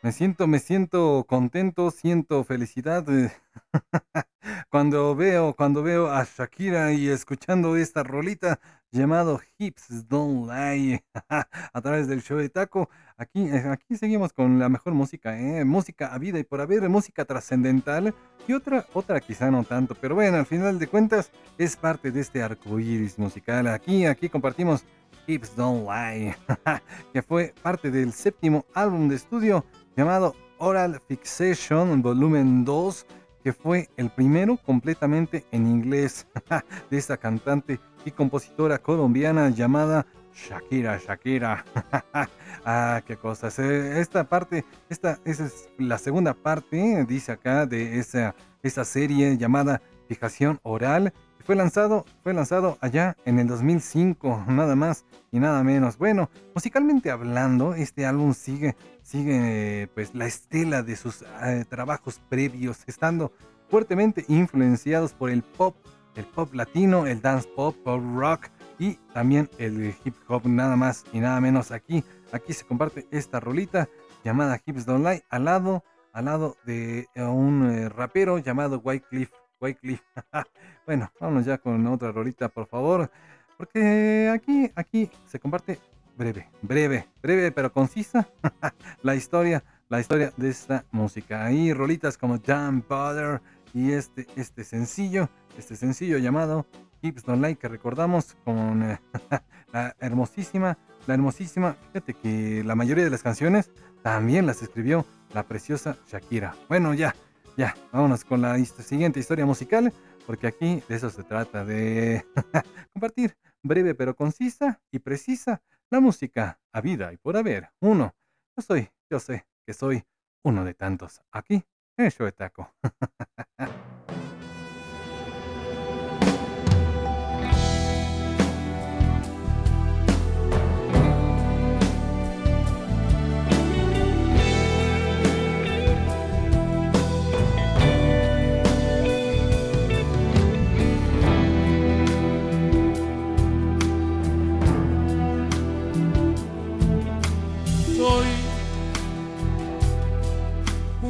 Me siento, me siento contento, siento felicidad [laughs] cuando veo, cuando veo a Shakira y escuchando esta rolita llamado Hips Don't Lie [laughs] a través del show de Taco. Aquí, eh, aquí seguimos con la mejor música, ¿eh? música a vida y por haber, música trascendental y otra, otra quizá no tanto, pero bueno, al final de cuentas es parte de este arco iris musical. Aquí, aquí compartimos Hips Don't Lie, [laughs] que fue parte del séptimo álbum de estudio llamado Oral Fixation Volumen 2, que fue el primero completamente en inglés [laughs] de esta cantante y compositora colombiana llamada Shakira, Shakira. [laughs] ah, qué cosas. Eh, Esta parte, esta, es la segunda parte, dice acá, de esa, esa serie llamada Fijación Oral. Fue lanzado, fue lanzado allá en el 2005, nada más y nada menos. Bueno, musicalmente hablando, este álbum sigue, sigue pues la estela de sus eh, trabajos previos, estando fuertemente influenciados por el pop, el pop latino, el dance pop, pop rock y también el hip hop, nada más y nada menos aquí. Aquí se comparte esta rolita llamada Hips Don't Lie al lado, al lado de eh, un eh, rapero llamado Wycliffe. Wycliffe. [laughs] bueno, vámonos ya con otra rolita, por favor. Porque aquí, aquí se comparte breve, breve, breve pero concisa [laughs] la historia, la historia de esta música. Ahí rolitas como Jam Butter y este, este sencillo, este sencillo llamado Hips Don't Lie que recordamos con eh, [laughs] la hermosísima, la hermosísima, fíjate que la mayoría de las canciones también las escribió la preciosa Shakira. Bueno, ya, ya, vámonos con la siguiente historia musical, porque aquí de eso se trata, de [laughs] compartir breve pero concisa y precisa la música a vida y por haber. Uno, yo soy, yo sé que soy uno de tantos aquí en show taco. [laughs]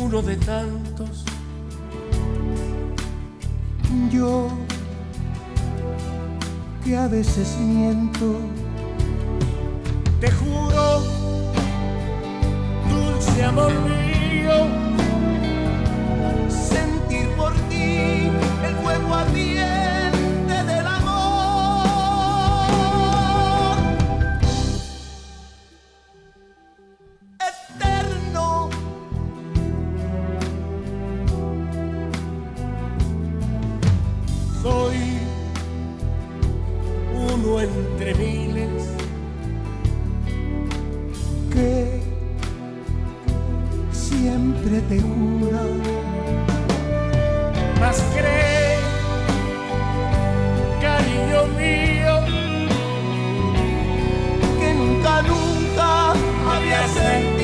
uno de tantos. Yo que a veces miento, Te juro, dulce amor mío, entre miles. que siempre te jura más cree, cariño mío, que nunca, nunca había sentido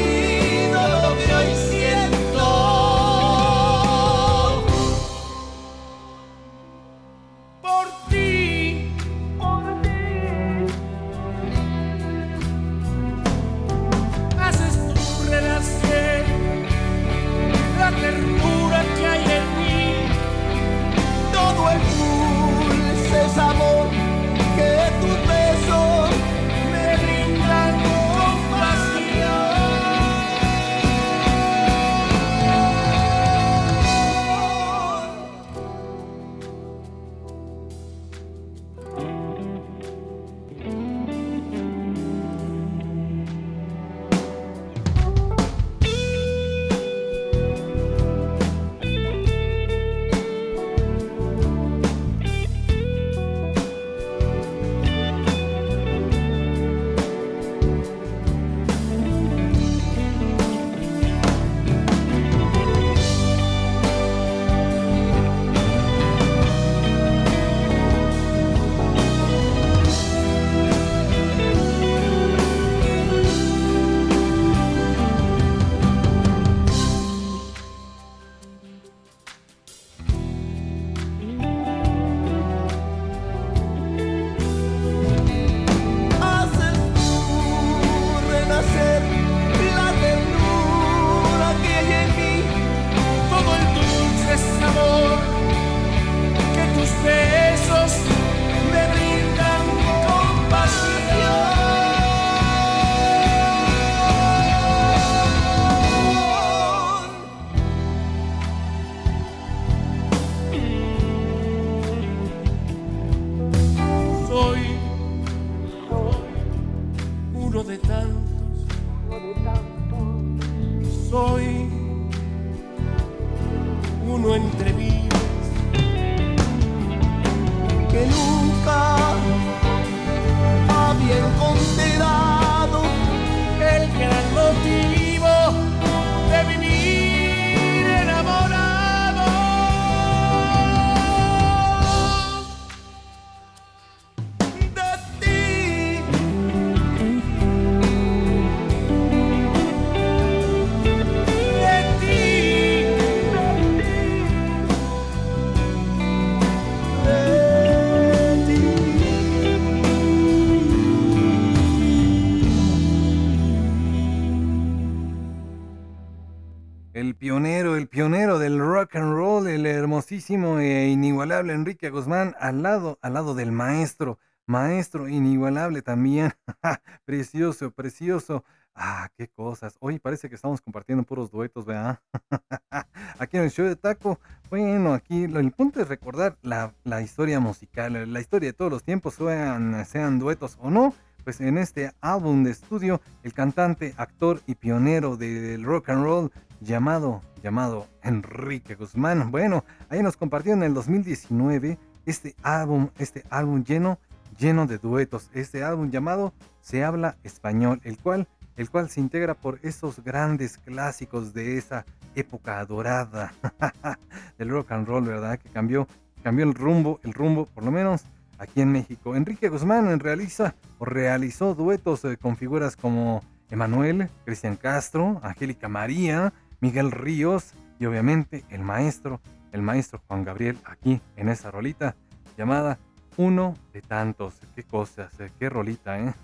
Enrique Guzmán, al lado, al lado del maestro, maestro inigualable también. [laughs] precioso, precioso. Ah, qué cosas. Hoy parece que estamos compartiendo puros duetos, ¿verdad? [laughs] aquí en el show de Taco. Bueno, aquí lo- el punto es recordar la, la historia musical, la historia de todos los tiempos, sean, sean duetos o no. Pues en este álbum de estudio, el cantante, actor y pionero del rock and roll llamado, llamado Enrique Guzmán. Bueno, ahí nos compartió en el 2019 este álbum, este álbum lleno, lleno de duetos. Este álbum llamado Se habla español, el cual, el cual se integra por esos grandes clásicos de esa época dorada [laughs] del rock and roll, ¿verdad? Que cambió, cambió el rumbo, el rumbo, por lo menos aquí en México. Enrique Guzmán realiza o realizó duetos eh, con figuras como Emanuel, Cristian Castro, Angélica María, Miguel Ríos y obviamente el maestro, el maestro Juan Gabriel aquí en esa rolita llamada Uno de tantos. Qué cosas, eh, qué rolita, ¿eh?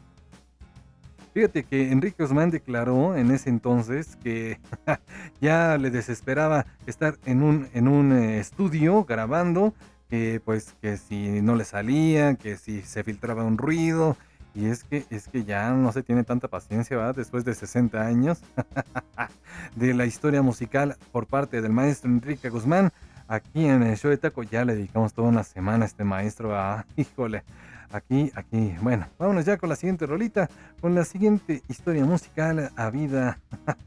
Fíjate que Enrique Guzmán declaró en ese entonces que [laughs] ya le desesperaba estar en un, en un eh, estudio grabando, que pues que si no le salía, que si se filtraba un ruido, y es que, es que ya no se tiene tanta paciencia, ¿verdad? Después de 60 años [laughs] de la historia musical por parte del maestro Enrique Guzmán. Aquí en el show de Taco ya le dedicamos toda una semana a este maestro. [laughs] Híjole, aquí, aquí. Bueno, vámonos ya con la siguiente rolita, con la siguiente historia musical a vida, [laughs]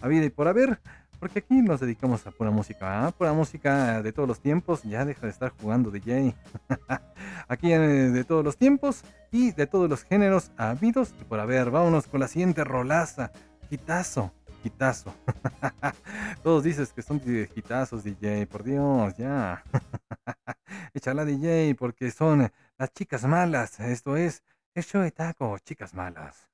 a vida y por haber. Porque aquí nos dedicamos a pura música, pura música de todos los tiempos. Ya deja de estar jugando DJ. [laughs] aquí eh, de todos los tiempos y de todos los géneros habidos y por haber. Vámonos con la siguiente rolaza. Quitazo, hitazo. [laughs] Todos dices que son de hitazos, DJ, por Dios, ya. [laughs] Échala, DJ, porque son las chicas malas. Esto es el show de taco, chicas malas.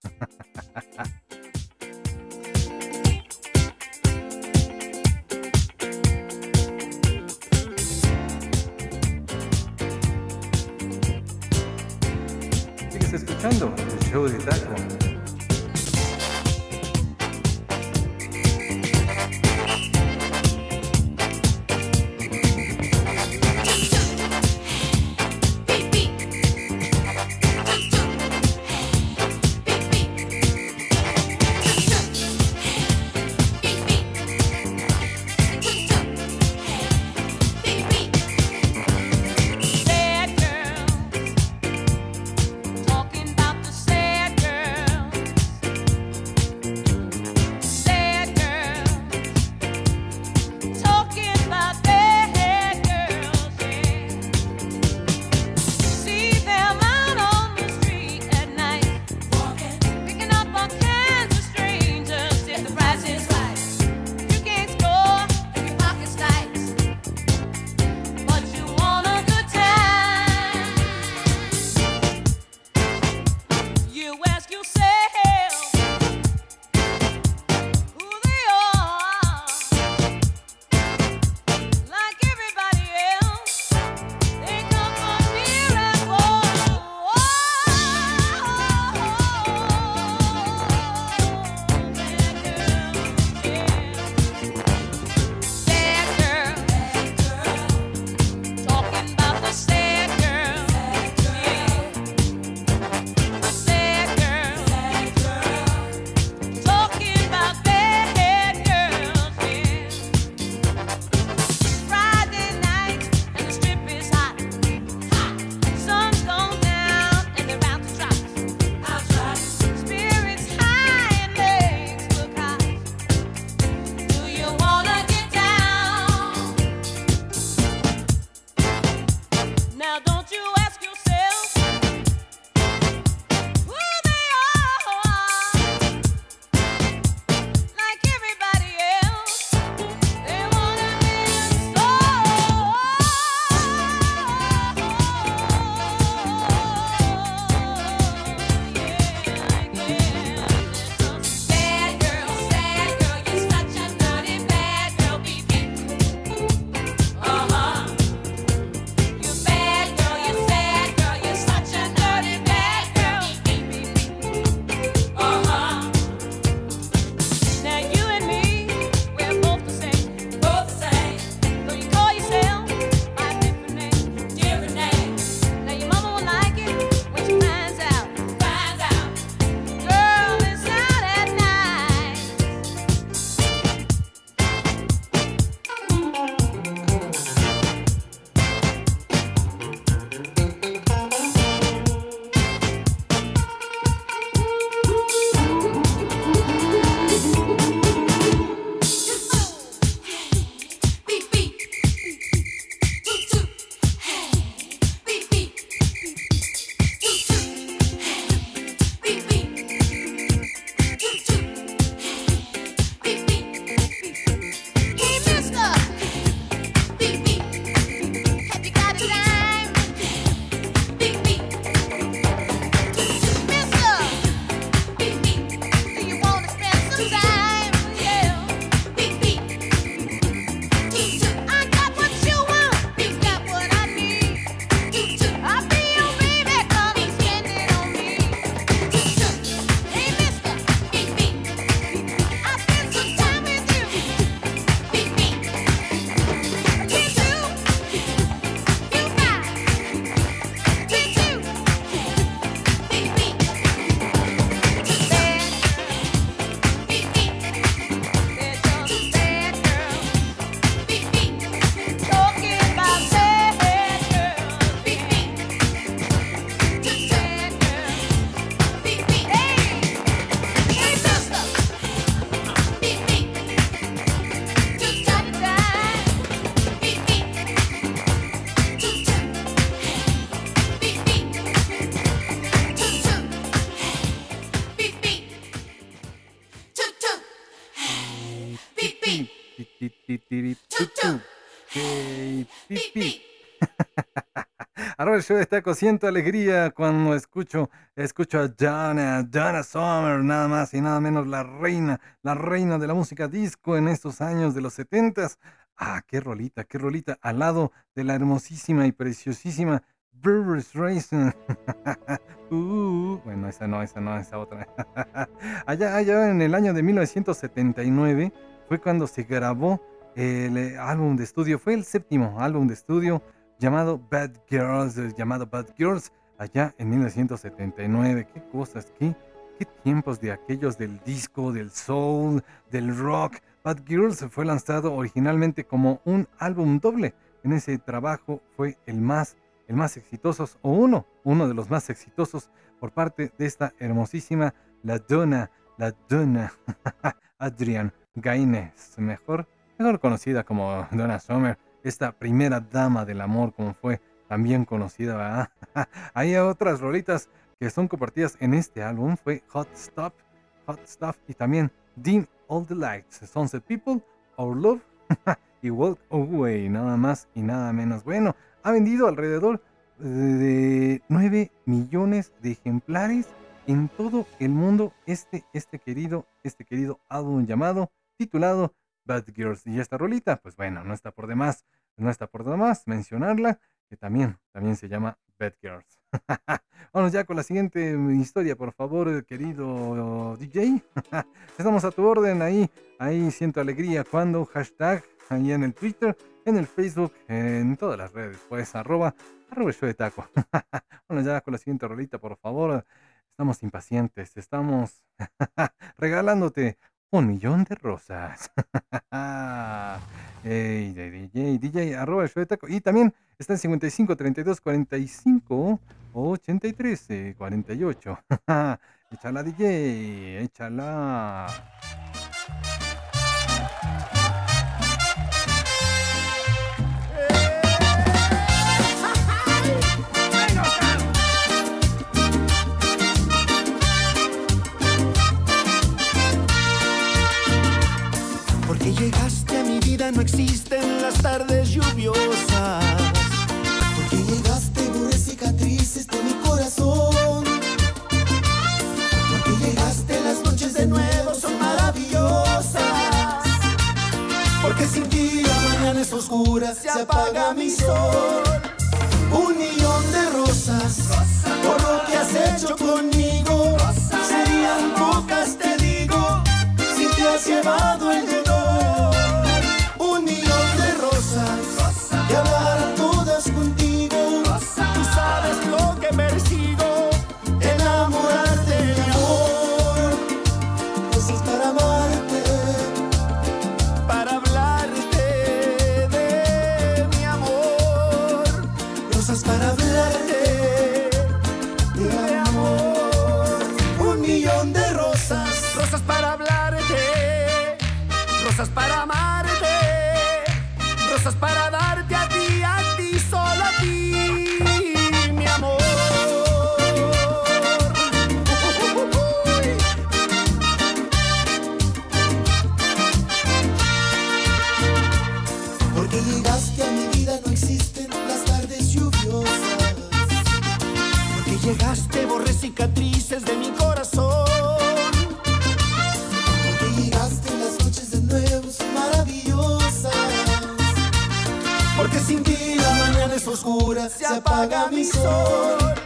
Sigues escuchando el show de taco. Sad girls, el show siento alegría cuando escucho, escucho a Donna, Donna Summer, nada más y nada menos la reina, la reina de la música disco en estos años de los setentas. Ah, qué rolita, qué rolita, al lado de la hermosísima y preciosísima Brewers [laughs] Racing. Uh, bueno, esa no, esa no, esa otra. [laughs] allá, allá en el año de 1979 fue cuando se grabó el eh, álbum de estudio, fue el séptimo álbum de estudio llamado Bad Girls, llamado Bad Girls, allá en 1979. Qué cosas, qué, qué tiempos de aquellos del disco, del soul, del rock. Bad Girls fue lanzado originalmente como un álbum doble. En ese trabajo fue el más, el más exitoso, o uno, uno de los más exitosos por parte de esta hermosísima La Donna, La Donna, [laughs] Adrian Gaines, mejor, mejor conocida como Donna Summer esta primera dama del amor, como fue también conocida, ¿verdad? [laughs] Hay otras rolitas que son compartidas en este álbum, fue Hot Stuff, Hot Stuff y también Dim All the Lights, Sunset People, Our Love [laughs] y Walk Away, nada más y nada menos. Bueno, ha vendido alrededor de 9 millones de ejemplares en todo el mundo este, este querido, este querido álbum llamado, titulado Bad Girls. Y esta rolita, pues bueno, no está por demás, no está por demás mencionarla, que también, también se llama Bad Girls. [laughs] Vamos ya con la siguiente historia, por favor, querido DJ. [laughs] Estamos a tu orden ahí, ahí siento alegría cuando hashtag ahí en el Twitter, en el Facebook, en todas las redes, pues arroba, arroba show de taco. [laughs] Bueno, ya con la siguiente rolita, por favor. Estamos impacientes, estamos regalándote un millón de rosas. Ey, DJ, DJ, arroba el show de taco. Y también está en 55 32 45 83 eh, 48. échala, DJ, échala. Porque llegaste vida, no existen las tardes lluviosas. Porque llegaste, borré cicatrices de mi corazón. Porque llegaste, las noches de nuevo son maravillosas. Porque sin ti la mañana es oscura, se apaga mi sol. Un millón de rosas por lo que has hecho conmigo. Serían pocas, te digo, si te has llevado el oscura, se apaga mi sol.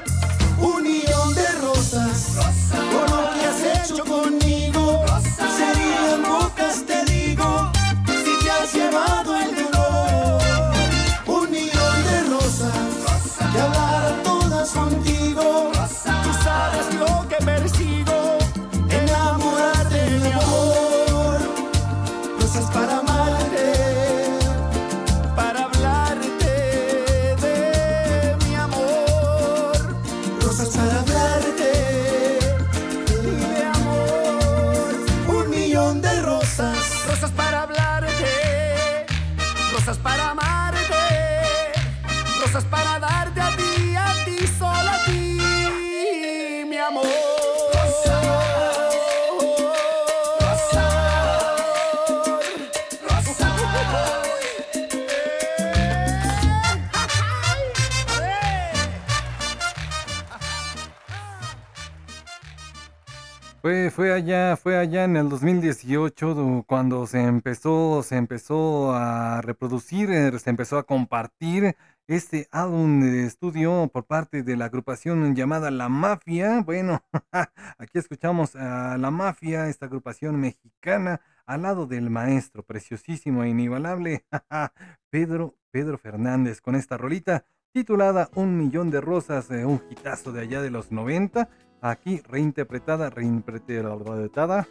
Fue, allá, fue allá en el 2018 du- cuando se empezó, se empezó a reproducir, eh, se empezó a compartir este álbum de estudio por parte de la agrupación llamada La Mafia. Bueno, [laughs] aquí escuchamos a La Mafia, esta agrupación mexicana, al lado del maestro preciosísimo e inigualable [laughs] Pedro, Pedro Fernández, con esta rolita titulada Un Millón de Rosas, eh, un hitazo de allá de los 90 aquí reinterpretada, reinterpretada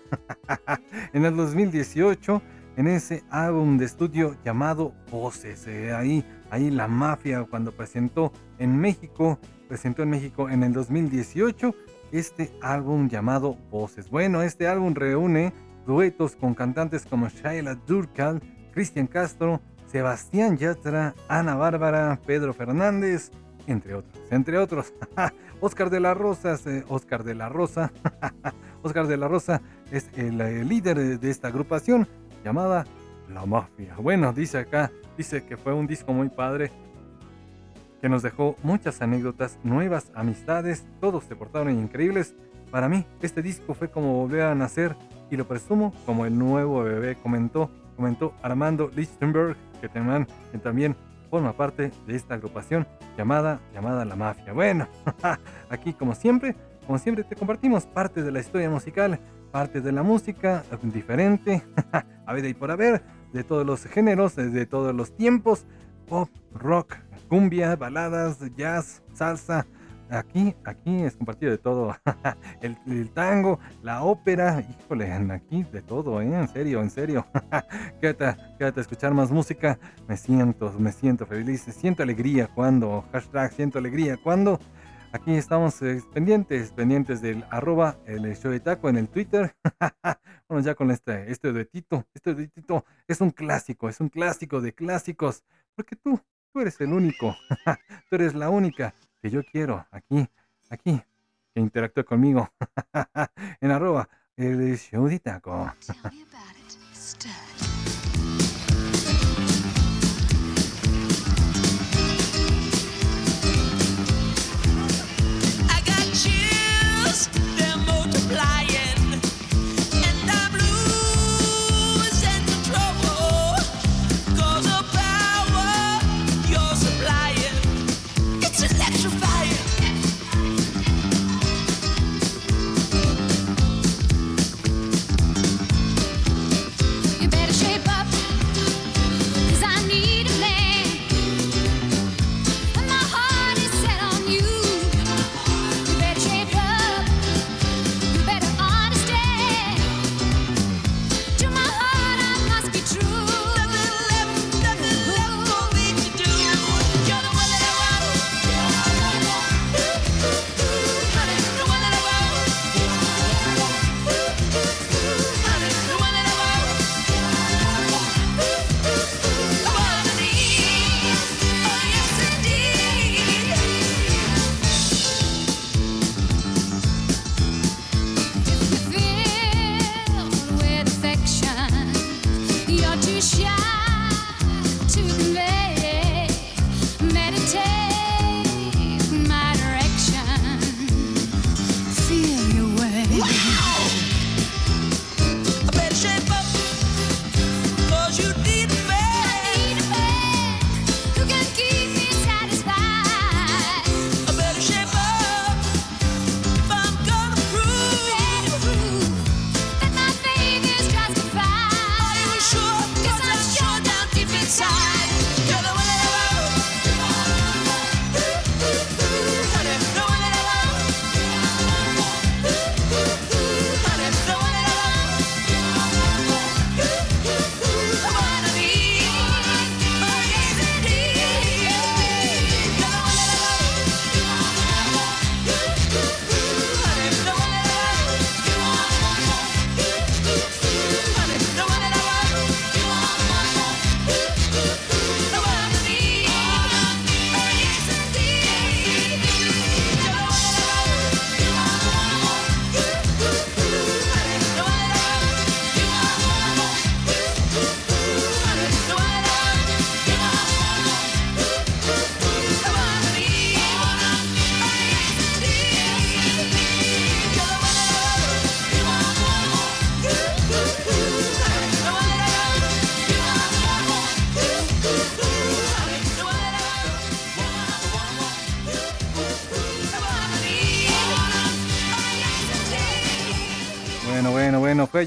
[laughs] en el 2018 en ese álbum de estudio llamado Voces. eh, ahí, ahí la mafia cuando presentó en México, presentó en México en el 2018 este álbum llamado Voces. Bueno, este álbum reúne duetos con cantantes como Shaila Durkal, Cristian Castro, Sebastián Yatra, Ana Bárbara, Pedro Fernández, entre otros, entre otros. [laughs] Oscar de la Rosa, eh, Oscar de la Rosa, [laughs] Oscar de la Rosa es el, eh, líder de, esta agrupación llamada La Mafia. Bueno, dice acá, dice que fue un disco muy padre, que nos dejó muchas anécdotas, nuevas amistades, todos se portaron increíbles. Para mí, este disco fue como volver a nacer y lo presumo como el nuevo bebé, comentó, comentó Armando Lichtenberg, que que también forma parte de esta agrupación llamada, llamada La Mafia. Bueno, [laughs] aquí como siempre, como siempre te compartimos parte de la historia musical, parte de la música diferente, [laughs] a ver y por haber, de todos los géneros, de todos los tiempos, pop, rock, cumbia, baladas, jazz, salsa. Aquí, aquí es compartido de todo. [laughs] el, tango, la ópera, híjole, aquí de todo, ¿eh? En serio, en serio. [laughs] quédate, quédate a escuchar más música. Me siento, me siento feliz, siento alegría cuando, hashtag siento alegría cuando. Aquí estamos eh, pendientes, pendientes del arroba el show de taco en el Twitter. [laughs] bueno, ya con este, este duetito, este duetito es un clásico, es un clásico de clásicos. Porque tú, tú eres el único, tú eres la única que yo quiero aquí, aquí, que interactúe conmigo [laughs] en arroba el show de taco.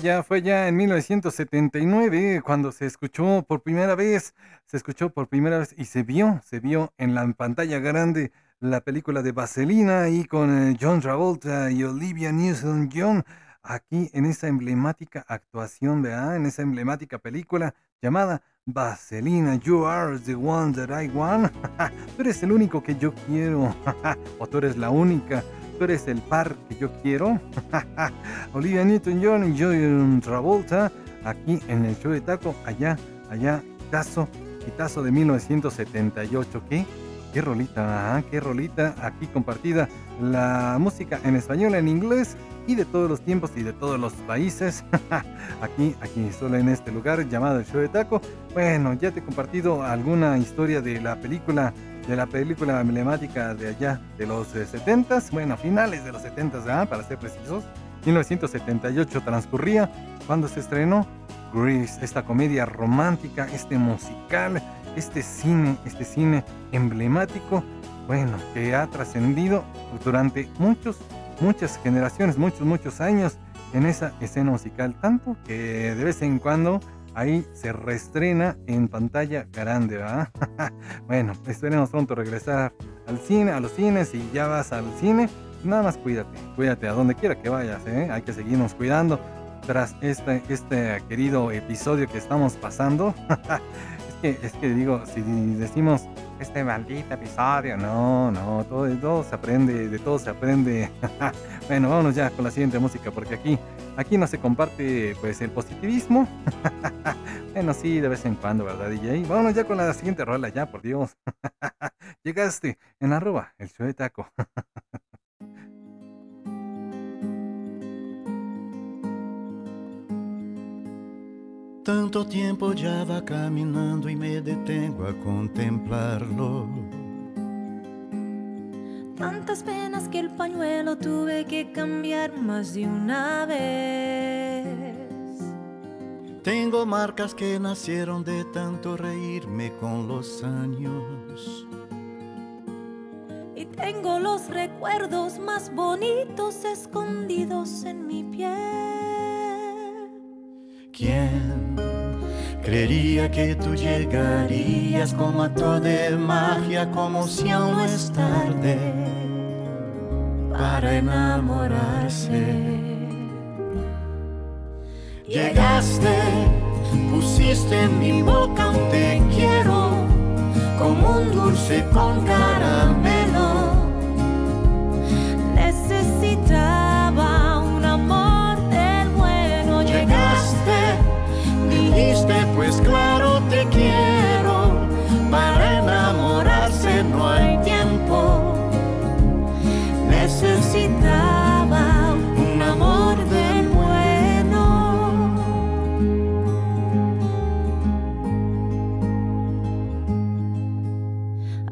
Ya, fue ya en 1979 cuando se escuchó por primera vez, se escuchó por primera vez y se vio, se vio en la pantalla grande la película de Vaselina y con eh, John Travolta y Olivia Newton-John aquí en esa emblemática actuación, ¿verdad? En esa emblemática película llamada Vaselina, You Are the One That I Want. [laughs] tú eres el único que yo quiero, [laughs] o tú eres la única eres el par que yo quiero. [laughs] Olivia Newton-John y John Travolta aquí en el show de Taco, allá, allá, quitazo, quitazo de 1978. ¿Qué? Qué rolita, ah, qué rolita aquí compartida. La música en español, en inglés y de todos los tiempos y de todos los países. [laughs] aquí, aquí, solo en este lugar llamado el show de Taco. Bueno, ya te he compartido alguna historia de la película de la película emblemática de allá de los eh, 70s, bueno, finales de los 70s, ¿ah? para ser precisos. 1978 transcurría cuando se estrenó Grease, esta comedia romántica, este musical, este cine, este cine emblemático, bueno, que ha trascendido durante muchos, muchas generaciones, muchos, muchos años en esa escena musical, tanto que de vez en cuando ahí se reestrena en pantalla grande, ¿verdad? [laughs] bueno, esperemos pronto regresar al cine, a los cines y ya vas al cine. Nada más cuídate, cuídate a donde quiera que vayas, ¿eh? Hay que seguirnos cuidando tras este, este querido episodio que estamos pasando. [laughs] es que digo, si decimos este maldito episodio, no, no, todo, todo se aprende, de todo se aprende. [laughs] bueno, vámonos ya con la siguiente música porque aquí Aquí no se comparte pues el positivismo. [laughs] bueno, sí, de vez en cuando, ¿verdad, DJ? Vámonos ya con la siguiente rola, ya, por Dios. [laughs] Llegaste en arroba, el show de taco. Tanto tiempo ya va caminando y me detengo a contemplarlo. Tantas penas que el pañuelo tuve que cambiar más de una vez. Tengo marcas que nacieron de tanto reírme con los años. Y tengo los recuerdos más bonitos escondidos en mi piel. ¿Quién creería que tú llegarías como acto de magia, como si aún no es tarde para enamorarse? Llegaste, pusiste en mi boca un te quiero, como un dulce con caramelo. Necesitaba pues claro te quiero, para enamorarse no hay tiempo. Necesitaba un amor del bueno.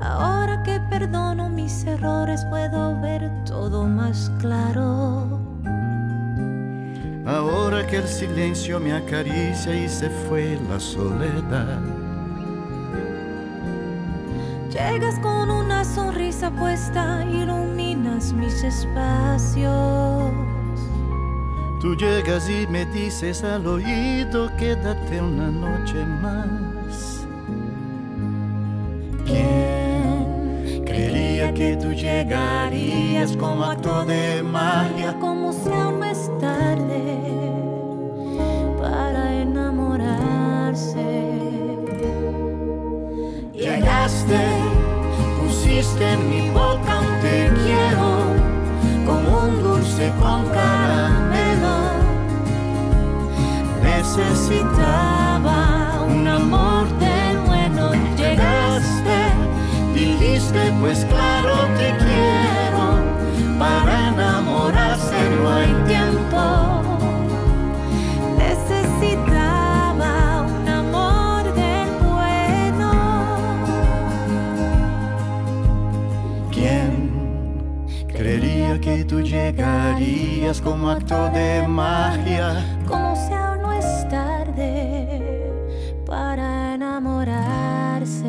Ahora que perdono mis errores el silencio me acaricia y se fue la soledad. Llegas con una sonrisa puesta, iluminas mis espacios. Tú llegas y me dices al oído, quédate una noche más. ¿Quién creería que tú llegarías como acto de magia? En mi boca un te quiero, como un dulce con caramelo. Necesitaba un amor del bueno. Llegaste, dijiste pues claro llegarías como acto de magia? Como si aún no es tarde para enamorarse.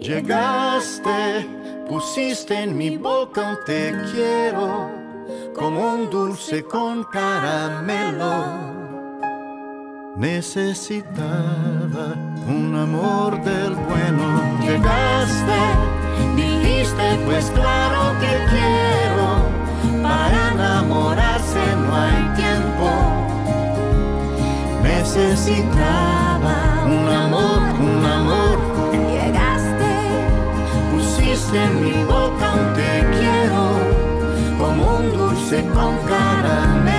Llegaste, pusiste en mi boca un te quiero, como un dulce con caramelo. Necesitaba un amor del bueno. Llegaste, dijiste, pues claro que quiero. Para enamorarse no hay tiempo. Necesitaba un amor, un amor. Llegaste, Pusiste en mi boca un te quiero, como un dulce con caramelo.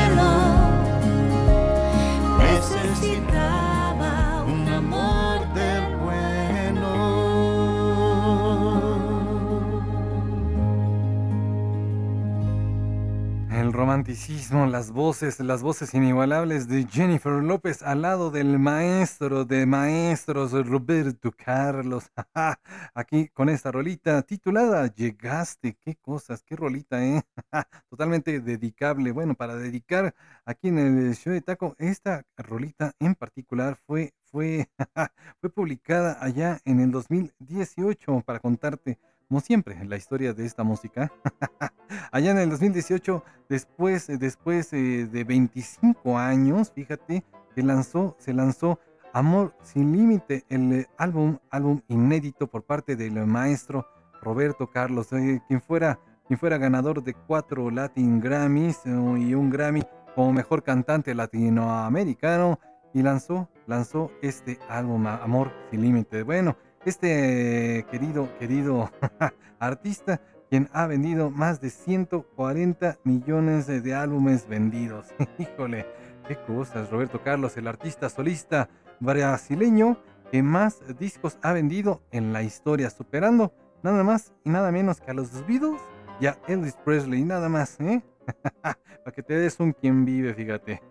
Romanticismo, las voces, las voces inigualables de Jennifer López al lado del maestro de maestros Roberto Carlos. [laughs] Aquí con esta rolita titulada Llegaste. Qué cosas, qué rolita, ¿eh? [laughs] Totalmente dedicable. Bueno, para dedicar aquí en el show de Taco, esta rolita en particular fue, fue, [laughs] fue publicada allá en el 2018 para contarte como siempre, la historia de esta música. [laughs] Allá en el 2018, después, después eh, de 25 años, fíjate, que lanzó, se lanzó Amor sin Límite, el eh, álbum, álbum inédito por parte del maestro Roberto Carlos, eh, quien, fuera, quien fuera ganador de cuatro Latin Grammys eh, y un Grammy como mejor cantante latinoamericano, y lanzó, lanzó este álbum, Amor sin Límite. Bueno, este querido, querido [laughs] artista, quien ha vendido más de 140 millones de, álbumes vendidos. [laughs] Híjole, qué cosas. Roberto Carlos, el artista solista brasileño que más discos ha vendido en la historia, superando nada más y nada menos que a los Beatles y a Elvis Presley, nada más, ¿eh? [laughs] Para que te des un quien vive, fíjate.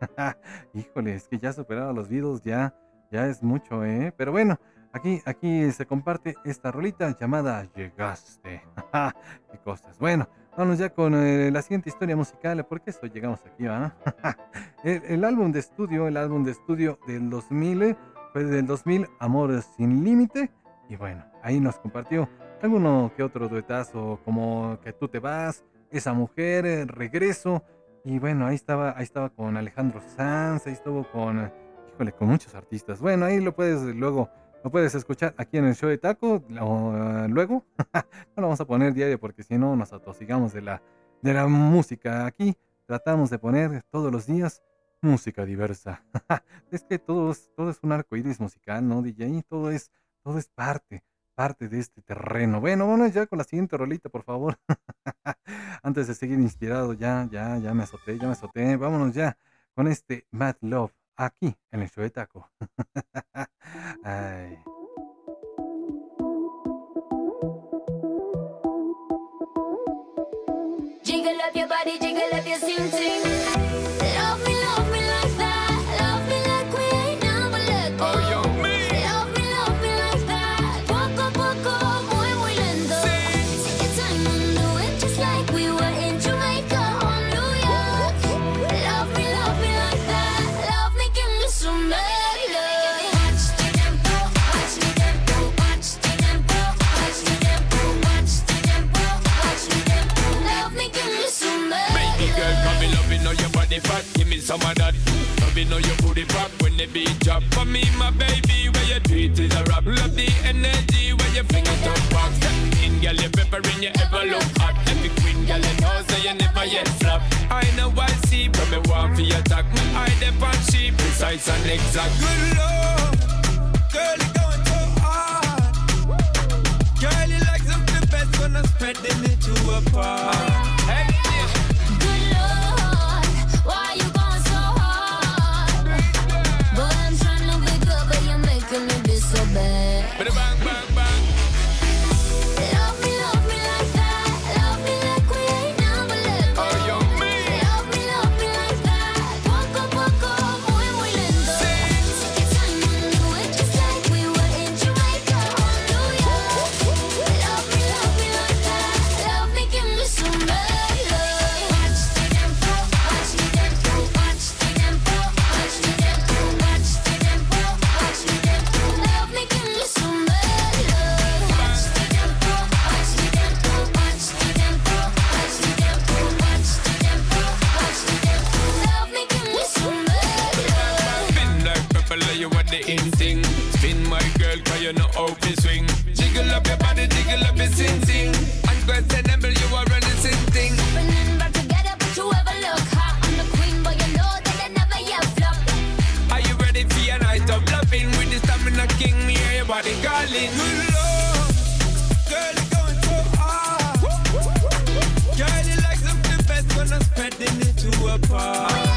Híjole, es que ya superar a los Beatles ya, ya es mucho, ¿eh? Pero bueno, Aquí, aquí se comparte esta rolita llamada Llegaste. [laughs] Qué cosas. Bueno, vamos ya con eh, la siguiente historia musical. ¿Por qué eso llegamos aquí? ¿va? [laughs] el, el álbum de estudio, el álbum de estudio del 2000, eh, fue del 2000, Amor sin Límite. Y bueno, ahí nos compartió alguno que otro duetazo, como Que tú te vas, Esa mujer, eh, Regreso. Y bueno, ahí estaba, ahí estaba con Alejandro Sanz, ahí estuvo con, híjole, con muchos artistas. Bueno, ahí lo puedes luego lo puedes escuchar aquí en el show de Taco. lo- luego, [laughs] no lo vamos a poner diario porque si no nos atosigamos de la, de la música. Aquí tratamos de poner todos los días música diversa. [laughs] es que todo es, todo es un arco iris musical, ¿no, DJ? Todo es, todo es parte, parte de este terreno. Bueno, bueno, ya con la siguiente rolita, por favor. [laughs] Antes de seguir inspirado, ya, ya, ya me azoté, ya me azoté. Vámonos ya con este Mad Love aquí en el show de Taco. [laughs] Ay. Jiggle up your body, jiggle up your some of that. Loving know your booty pop when the beat drop. For me, my baby, where you treat is a rap. Love the energy where you fling it up back. In, girl, you peppering, you ever look hot. Every queen, girl, you know, say you never yet flop. I know I see, but me want for your attack. Me eye them on she precise and exact. Good lord, girl, you going so hard. Girl, you like something best when I'm spreading it to a so bad. jiggle up your sing sing. Unquestionable, you are running sing thing. Been back together, but you ever look hot. I'm the queen, but you know that I never yet flop. Are you ready for your night of loving? With the stamina king, me and your body calling. Good girl, you're going so hard. Girl, you like something best when I'm spreading it to a part.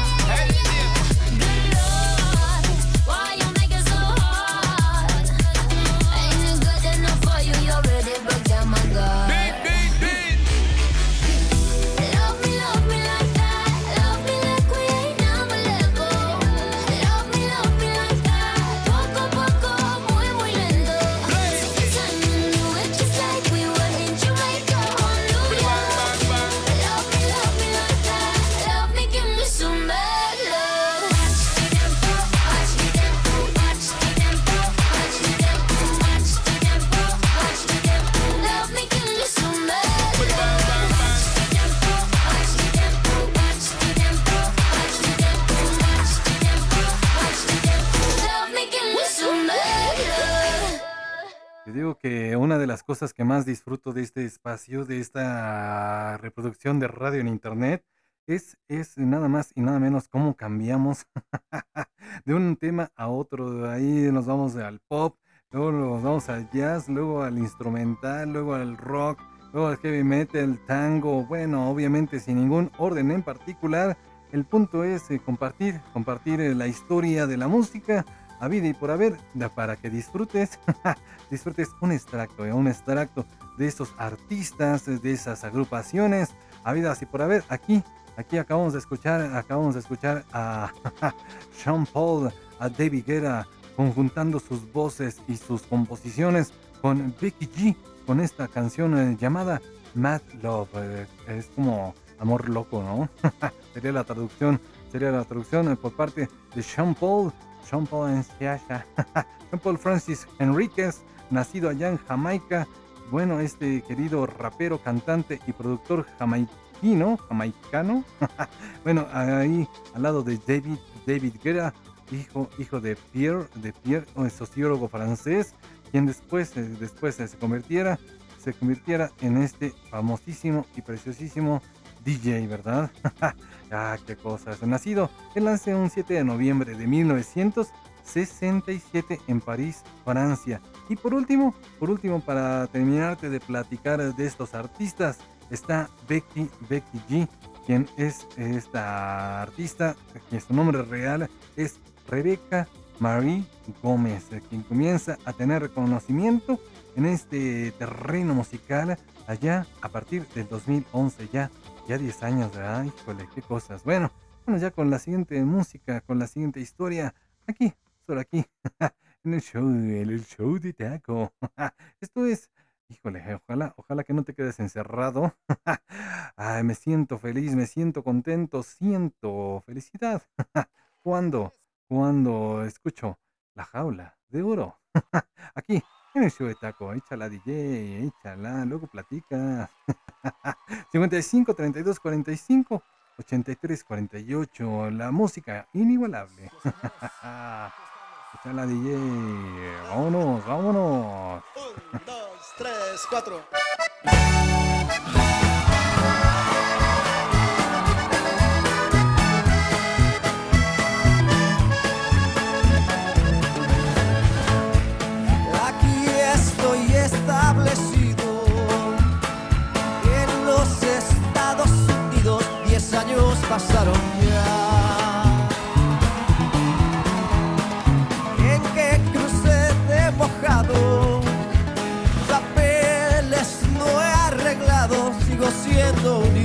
Que una de las cosas que más disfruto de este espacio, de esta reproducción de radio en internet, es, es nada más y nada menos cómo cambiamos [laughs] de un tema a otro. Ahí nos vamos al pop, luego nos vamos al jazz, luego al instrumental, luego al rock, luego al heavy metal, tango. Bueno, obviamente sin ningún orden en particular. El punto es eh, compartir, compartir eh, la historia de la música a vida y por haber, para que disfrutes, [laughs] disfrutes un extracto, eh, un extracto de esos artistas, de esas agrupaciones, habidas y por haber. Aquí, aquí acabamos de escuchar, acabamos de escuchar a [laughs] Sean Paul, a David Guerra, conjuntando sus voces y sus composiciones con Becky G, con esta canción eh, llamada Mad Love. eh, es como amor loco, ¿no? [laughs] sería la traducción, sería la traducción eh, por parte de Sean Paul, Sean Paul Enciaya, [laughs] Sean Paul Francis Enríquez, nacido allá en Jamaica. Bueno, este querido rapero, cantante y productor jamaiquino, jamaicano. [laughs] bueno, ahí al lado de David, David Guerra, hijo, hijo de Pierre, de Pierre, sociólogo francés, quien después, eh, después eh, se convirtiera, se convirtiera en este famosísimo y preciosísimo DJ, ¿verdad? [laughs] ah, qué cosas. Nacido, él nace un 7 de noviembre de 1967 en París, Francia. Y por último, por último, para terminarte de platicar de estos artistas, está Becky, Becky G, quien es esta artista, que su nombre real es Rebeca Marie Gómez, quien comienza a tener reconocimiento en este terreno musical allá a partir del 2011, ya, ya 10 años, ¿verdad? Híjole, qué cosas. Bueno, bueno, ya con la siguiente música, con la siguiente historia, aquí, solo aquí, [laughs] en el show, en el show de Taco. [laughs] Esto es, híjole, ojalá, ojalá que no te quedes encerrado. [laughs] Ay, me siento feliz, me siento contento, siento felicidad. cuando, cuando escucho la jaula de oro. Aquí, en el show de taco, échala DJ, échala, luego platicas. 55 32 45 83 48, la música inigualable. [laughs] échala DJ, vámonos, vámonos. 1, 2, 3, 4. Pasaron ya. En que crucé de mojado, papeles no he arreglado, sigo siendo un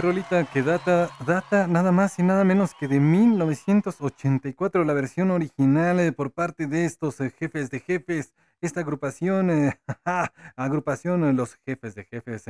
Qué rolita que data, data nada más y nada menos que de 1984, la versión original eh, por parte de estos eh, jefes de jefes. Esta agrupación, eh, [laughs] agrupación, eh, los jefes de jefes,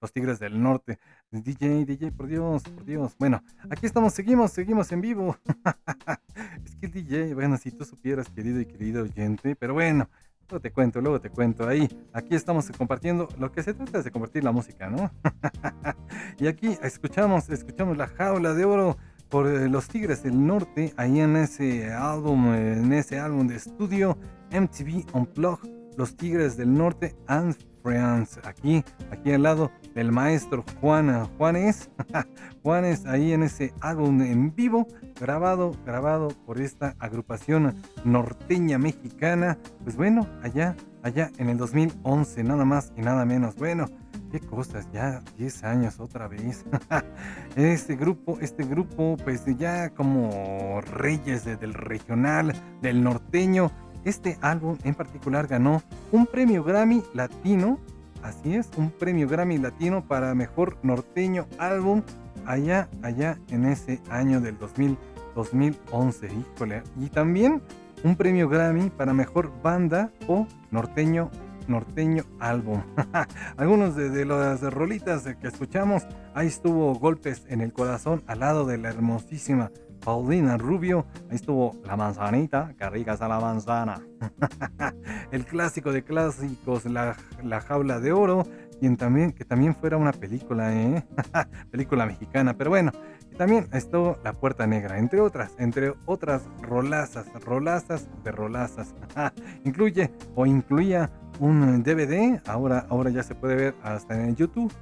los Tigres del Norte. DJ, DJ, por Dios, por Dios. Bueno, aquí estamos, seguimos, seguimos en vivo. [laughs] es que el DJ, bueno, si tú supieras, querido y querido oyente, pero bueno, Luego te cuento, luego te cuento. Ahí, aquí estamos compartiendo. Lo que se trata es de compartir la música, ¿no? [laughs] y aquí escuchamos, escuchamos la jaula de oro por eh, los Tigres del Norte. Ahí en ese álbum, en ese álbum de estudio MTV Unplugged, los Tigres del Norte and Friends. Aquí, aquí al lado del maestro Juan Juanes. [laughs] Juanes ahí en ese álbum en vivo, grabado, grabado por esta agrupación norteña mexicana. Pues bueno, allá, allá en el 2011, nada más y nada menos. Bueno, qué cosas, ya 10 años otra vez. [laughs] este grupo, este grupo, pues ya como reyes de- del regional, del norteño. Este álbum en particular ganó un premio Grammy Latino. Así es, un premio Grammy Latino para mejor norteño álbum allá, allá en ese año del 2000, 2011. Híjole. Y también un premio Grammy para mejor banda o norteño norteño álbum. [laughs] Algunos de, de las rolitas que escuchamos, ahí estuvo Golpes en el Corazón al lado de la hermosísima Paulina Rubio, ahí estuvo La Manzanita, que rica la manzana. [laughs] el clásico de clásicos, La, la Jaula de Oro, quien también, que también fuera una película, ¿eh? [laughs] película mexicana, pero bueno, también estuvo La Puerta Negra, entre otras, entre otras rolazas, rolazas de rolazas. [laughs] Incluye o incluía un DVD, ahora, ahora ya se puede ver hasta en YouTube,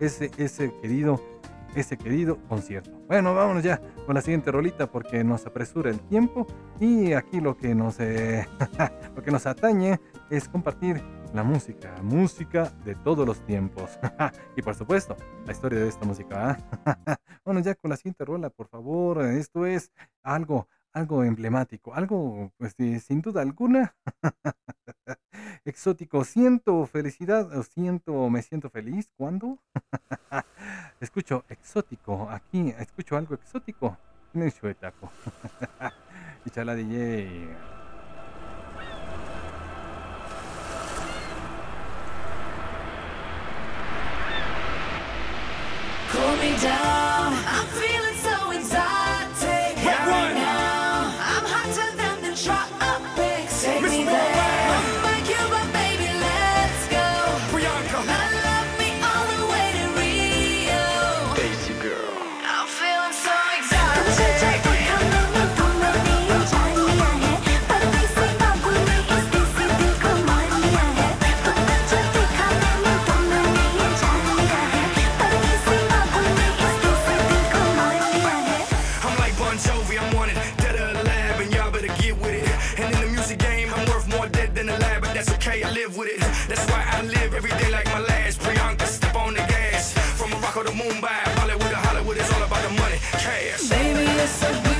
ese, ese querido, ese querido concierto. Bueno, vámonos ya con la siguiente rolita porque nos apresura el tiempo y aquí lo que nos, eh, [laughs] lo que nos atañe es compartir la música, música de todos los tiempos. [laughs] y por supuesto, la historia de esta música. ¿ah? [laughs] bueno, ya con la siguiente rola, por favor. Esto es algo, algo emblemático, algo, pues sin duda alguna. [laughs] exótico. Siento felicidad, siento, me siento feliz. ¿Cuándo? [laughs] escucho exótico. Aquí escucho algo exótico. En el chuetaco. [laughs] y chala DJ. Me down. Every day like my last. Priyanka, step on the gas. From Morocco to Mumbai, Bollywood to Hollywood, it's all about the money, cash. Baby, you're so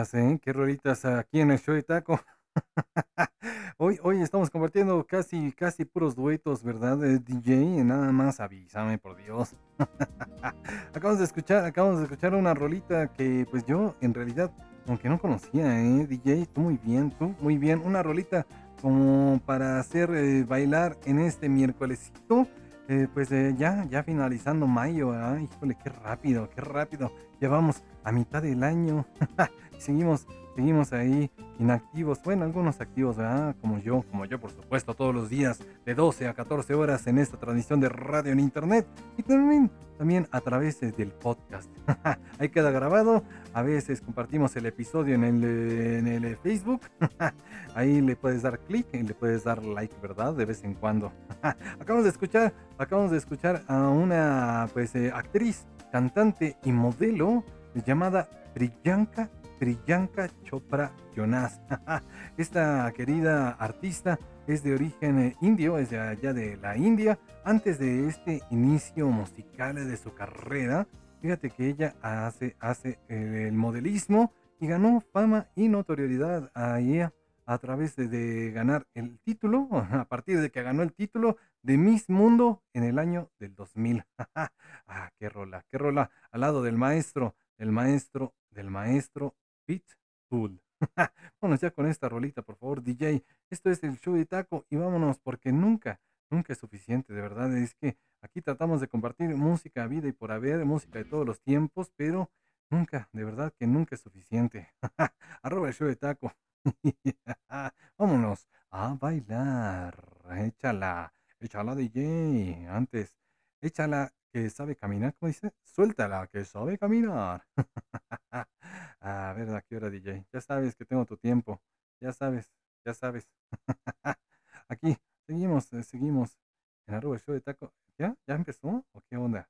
¿eh? Qué rolitas aquí en el show de taco. [laughs] hoy, hoy estamos compartiendo casi, casi puros duetos, ¿verdad? DJ, nada más avísame, por Dios. [laughs] acabamos de escuchar, acabamos de escuchar una rolita que, pues yo, en realidad, aunque no conocía, ¿eh? DJ, tú muy bien, tú muy bien. Una rolita como para hacer eh, bailar en este miércolesito. Eh, pues ya, ya finalizando mayo, híjole, qué rápido, qué rápido. Ya vamos a mitad del año. [laughs] seguimos, seguimos ahí inactivos. Bueno, algunos activos, ¿verdad? Como yo, como yo, por supuesto, todos los días de 12 a 14 horas en esta transmisión de radio en internet. Y también, también a través del podcast. [laughs] ahí queda grabado. A veces compartimos el episodio en el, en el Facebook. [laughs] ahí le puedes dar clic y le puedes dar like, ¿verdad? De vez en cuando. [laughs] acabamos de escuchar, acabamos de escuchar a una pues eh, actriz, cantante y modelo llamada Priyanka Priyanka Chopra Jonas. [laughs] Esta querida artista es de origen eh, indio, es de allá de la India. Antes de este inicio musical de su carrera, fíjate que ella hace, hace eh, el modelismo y ganó fama y notoriedad ahí a través de, de ganar el título, [laughs] a partir de que ganó el título de Miss Mundo en el año del 2000. [laughs] ah, qué rola, qué rola, al lado del maestro, del maestro, del maestro Pitbull. [laughs] vámonos ya con esta rolita, por favor, DJ. Esto es el show de taco y vámonos porque nunca, nunca es suficiente, de verdad. Es que aquí tratamos de compartir música vida y por haber, música de todos los tiempos, pero nunca, de verdad que nunca es suficiente. [laughs] Arroba el show de taco. [laughs] Vámonos a bailar. Échala, échala DJ. Antes, échala que sabe caminar, ¿cómo dice? Suéltala que sabe caminar. [laughs] a ver, ¿a qué hora DJ? Ya sabes que tengo tu tiempo. Ya sabes, ya sabes. [laughs] Aquí, seguimos, eh, seguimos en arroba show de taco. ¿Ya? ¿Ya empezó? ¿O qué onda?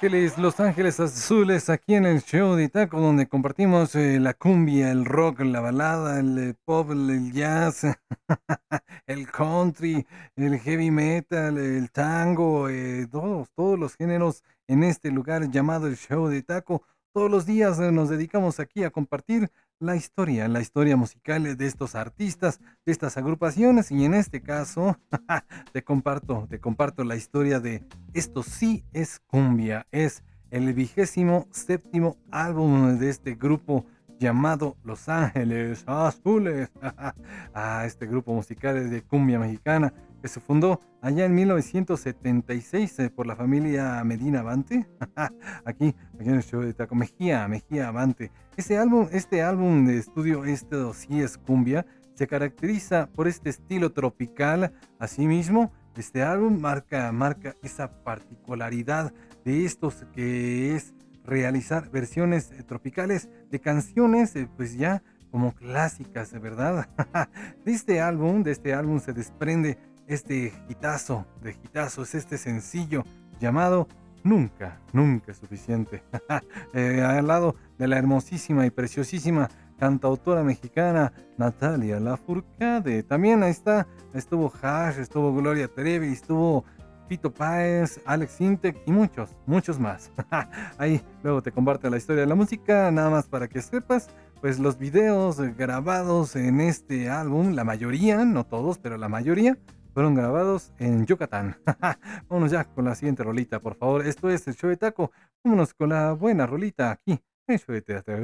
Ángeles, Los Ángeles Azules, aquí en el show de Taco, donde compartimos eh, la cumbia, el rock, la balada, el eh, pop, el, jazz, [laughs] el country, el heavy metal, el tango, eh, todos, todos los géneros en este lugar llamado el show de Taco. Todos los días nos dedicamos aquí a compartir la historia, la historia musical de estos artistas, de estas agrupaciones y en este caso [laughs] te comparto, te comparto la historia de esto sí es cumbia, es el vigésimo séptimo álbum de este grupo llamado Los Ángeles Azules, [laughs] ah, este grupo musical de cumbia mexicana que se fundó allá en 1976 eh, por la familia Medina Avante, [laughs] aquí, aquí en el show de Taco Mejía, Mejía Avante. Este álbum, este álbum de estudio, esto sí es cumbia, se caracteriza por este estilo tropical, asimismo, este álbum marca, marca esa particularidad de estos que es realizar versiones eh, tropicales de canciones, eh, pues ya como clásicas, verdad. [laughs] de este álbum, de este álbum se desprende este hitazo de hitazos, este sencillo llamado Nunca, nunca es suficiente. [laughs] Eh, al lado de la hermosísima y preciosísima cantautora mexicana Natalia Lafourcade. También ahí está, estuvo Hash, estuvo Gloria Trevi, estuvo Pito Páez, Alex Intec y muchos, muchos más. [laughs] Ahí luego te comparto la historia de la música, nada más para que sepas, pues los videos grabados en este álbum, la mayoría, no todos, pero la mayoría, fueron grabados en Yucatán. [laughs] Vámonos ya con la siguiente rolita, por favor. Esto es el show de taco Vámonos con la buena rolita aquí. Eso de teatro.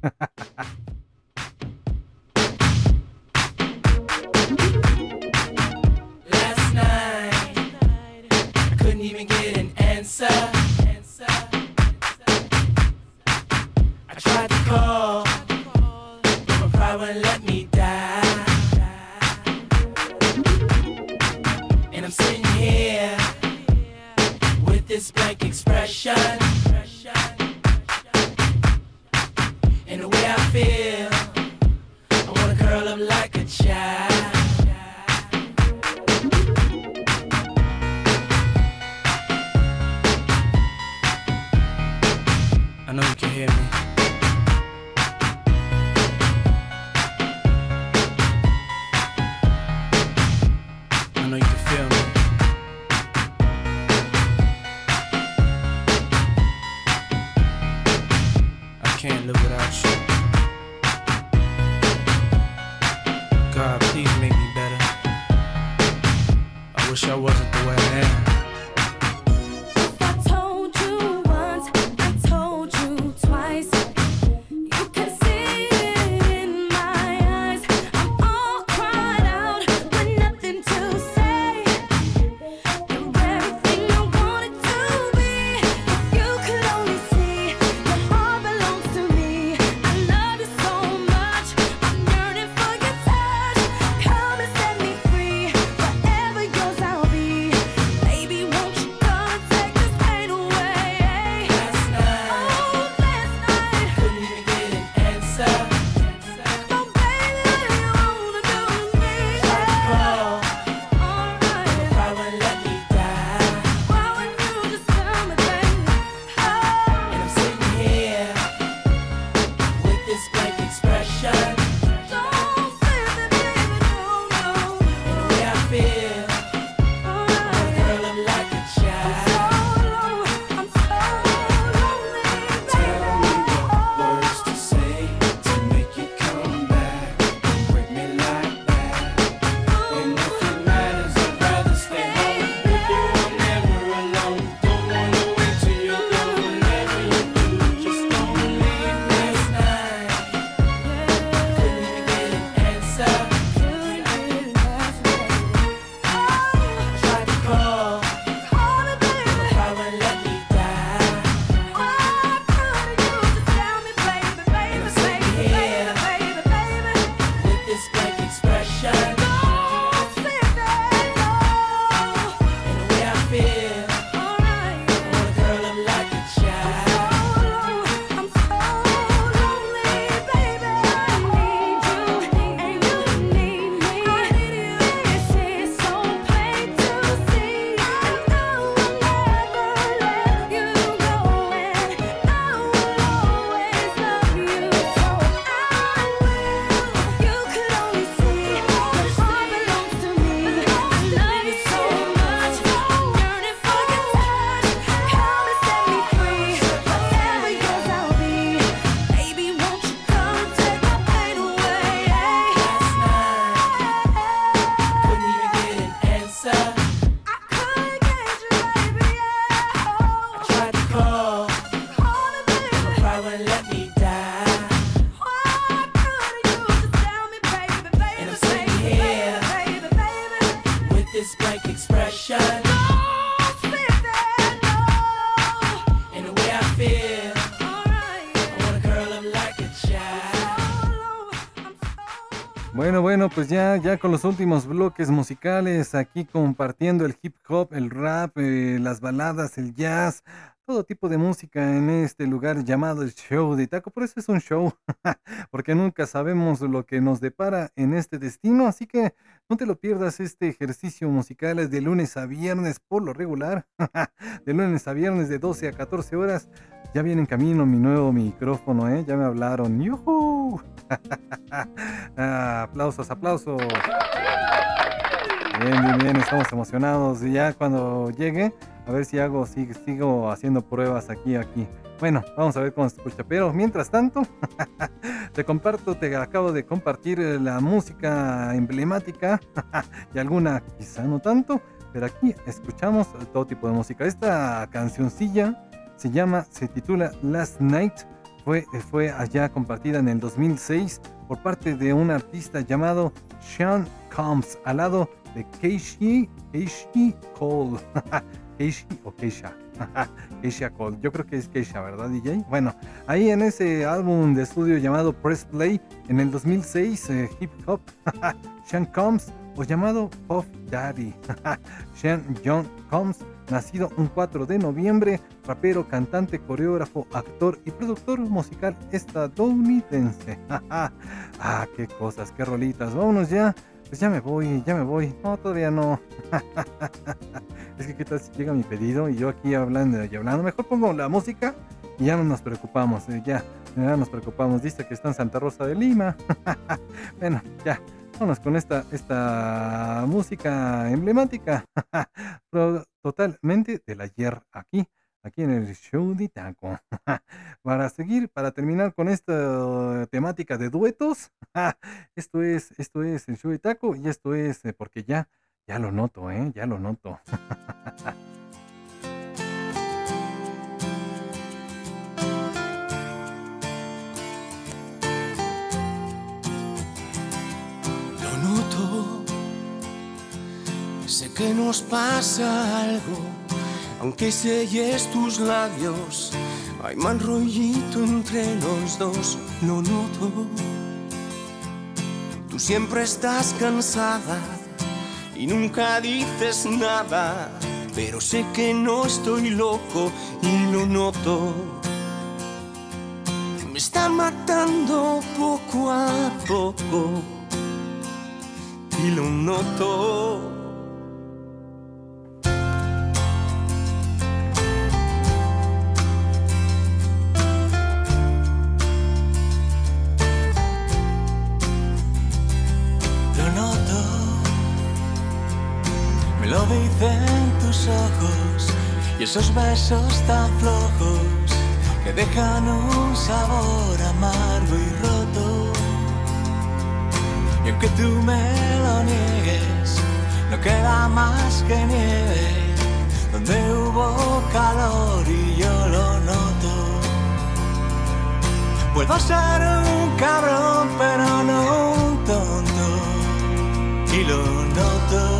[laughs] even get an answer. I tried to call, but my pride wouldn't let me die. And I'm sitting here with this blank expression. And the way I feel, I wanna curl up like a child. Can hear me. Pues ya, ya con los últimos bloques musicales, aquí compartiendo el hip hop, el rap, eh, las baladas, el jazz, todo tipo de música en este lugar llamado el show de Taco. Por eso es un show, [laughs] porque nunca sabemos lo que nos depara en este destino, así que no te lo pierdas este ejercicio musical de lunes a viernes por lo regular, [laughs] de lunes a viernes de 12 a 14 horas. Ya viene en camino mi nuevo micrófono, ¿eh? Ya me hablaron. ¡Yujú! [laughs] Ah, aplausos, aplausos. Bien, bien, bien, estamos emocionados. Y ya cuando llegue, a ver si hago, si, sigo haciendo pruebas aquí, aquí. Bueno, vamos a ver cómo se escucha. Pero mientras tanto, [laughs] te comparto, te acabo de compartir eh, la música emblemática [laughs] y alguna quizá no tanto, pero aquí escuchamos todo tipo de música. Esta cancioncilla Se llama, se titula Last Night. Fue, fue allá compartida en el 2006 por parte de un artista llamado Sean Combs al lado de Keishi, Keishi Cole. [laughs] Keishi o Keisha. [laughs] Keisha Cole. Yo creo que es Keisha, ¿verdad, DJ? Bueno, ahí en ese álbum de estudio llamado Press Play en el 2006, eh, hip hop, [laughs] Sean Combs, o llamado Puff Daddy. Sean John Combs, nacido un 4 de noviembre, rapero, cantante, coreógrafo, actor y productor musical estadounidense. [laughs] ah, qué cosas, qué rolitas. Vámonos ya. Pues ya me voy, ya me voy. No, todavía no. [laughs] es que qué tal si llega mi pedido y yo aquí hablando y hablando. Mejor pongo la música y ya no nos preocupamos. eh, ya, ya nos preocupamos. Dice que está en Santa Rosa de Lima. [laughs] bueno, ya. Con esta, esta música emblemática. [laughs] Totalmente del ayer aquí, aquí en el show de Taco. [laughs] para seguir, para terminar con esta temática de duetos, [laughs] esto es, esto es el show de Taco y esto es eh, porque ya, ya lo noto, ¿eh? Ya lo noto. Sé que nos pasa algo, aunque selles tus labios, hay mal rollito entre los dos, lo noto. Tú siempre estás cansada y nunca dices nada, pero sé que no estoy loco y lo noto. Me están matando poco a poco y lo noto. Dicen tus ojos y esos besos tan flojos que dejan un sabor amargo y roto. Y aunque tú me lo niegues, no queda más que nieve donde hubo calor y yo lo noto. Puedo ser un cabrón, pero no un tonto. Y lo noto.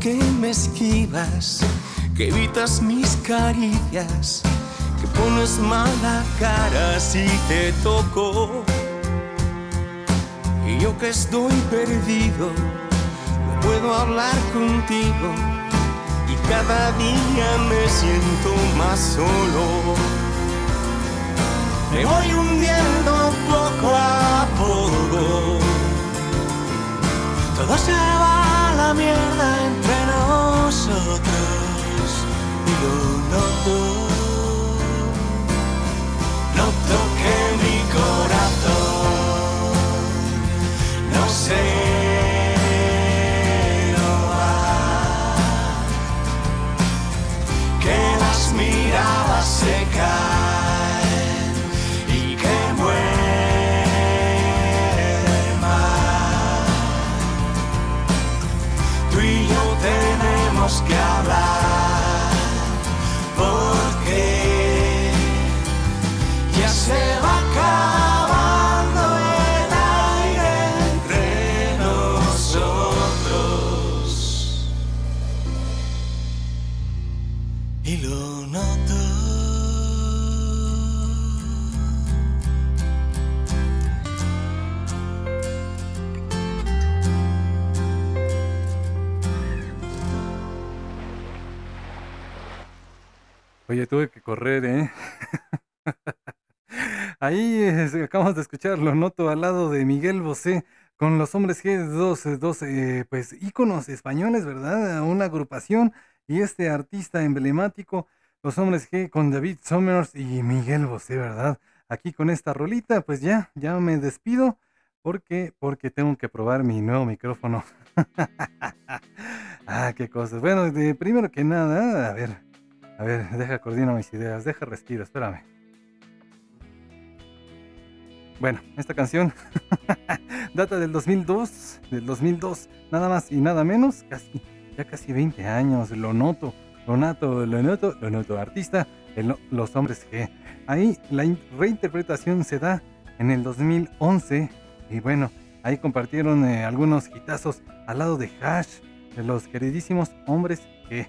Que me esquivas, que evitas mis caricias, que pones mala cara si te toco. Y yo que estoy perdido, no puedo hablar contigo y cada día me siento más solo. Me voy hundiendo poco a poco. Todo se va la mierda entre nosotros y lo noto. Noto que mi corazón no sé. miradas se tenemos que hablar Oye, tuve que correr, ¿eh? [laughs] Ahí eh, acabamos de escuchar, lo noto al lado de Miguel Bosé con los hombres G, dos, eh, dos eh, pues íconos españoles, ¿verdad? Una agrupación y este artista emblemático, los hombres G con David Summers y Miguel Bosé, ¿verdad? Aquí con esta rolita, pues ya, ya me despido porque, porque tengo que probar mi nuevo micrófono. [laughs] ah, qué cosas. Bueno, de, primero que nada, a ver, a ver, deja coordino mis ideas, deja respiro, espérame. Bueno, esta canción [laughs] data del 2002, del 2002, nada más y nada menos, casi, ya casi 20 años, lo noto, lo noto, lo noto, lo noto, artista, Los Hombres G. Ahí la in- reinterpretación se da en el 2011 y bueno, ahí compartieron eh, algunos hitazos al lado de Hash, de los queridísimos Hombres G.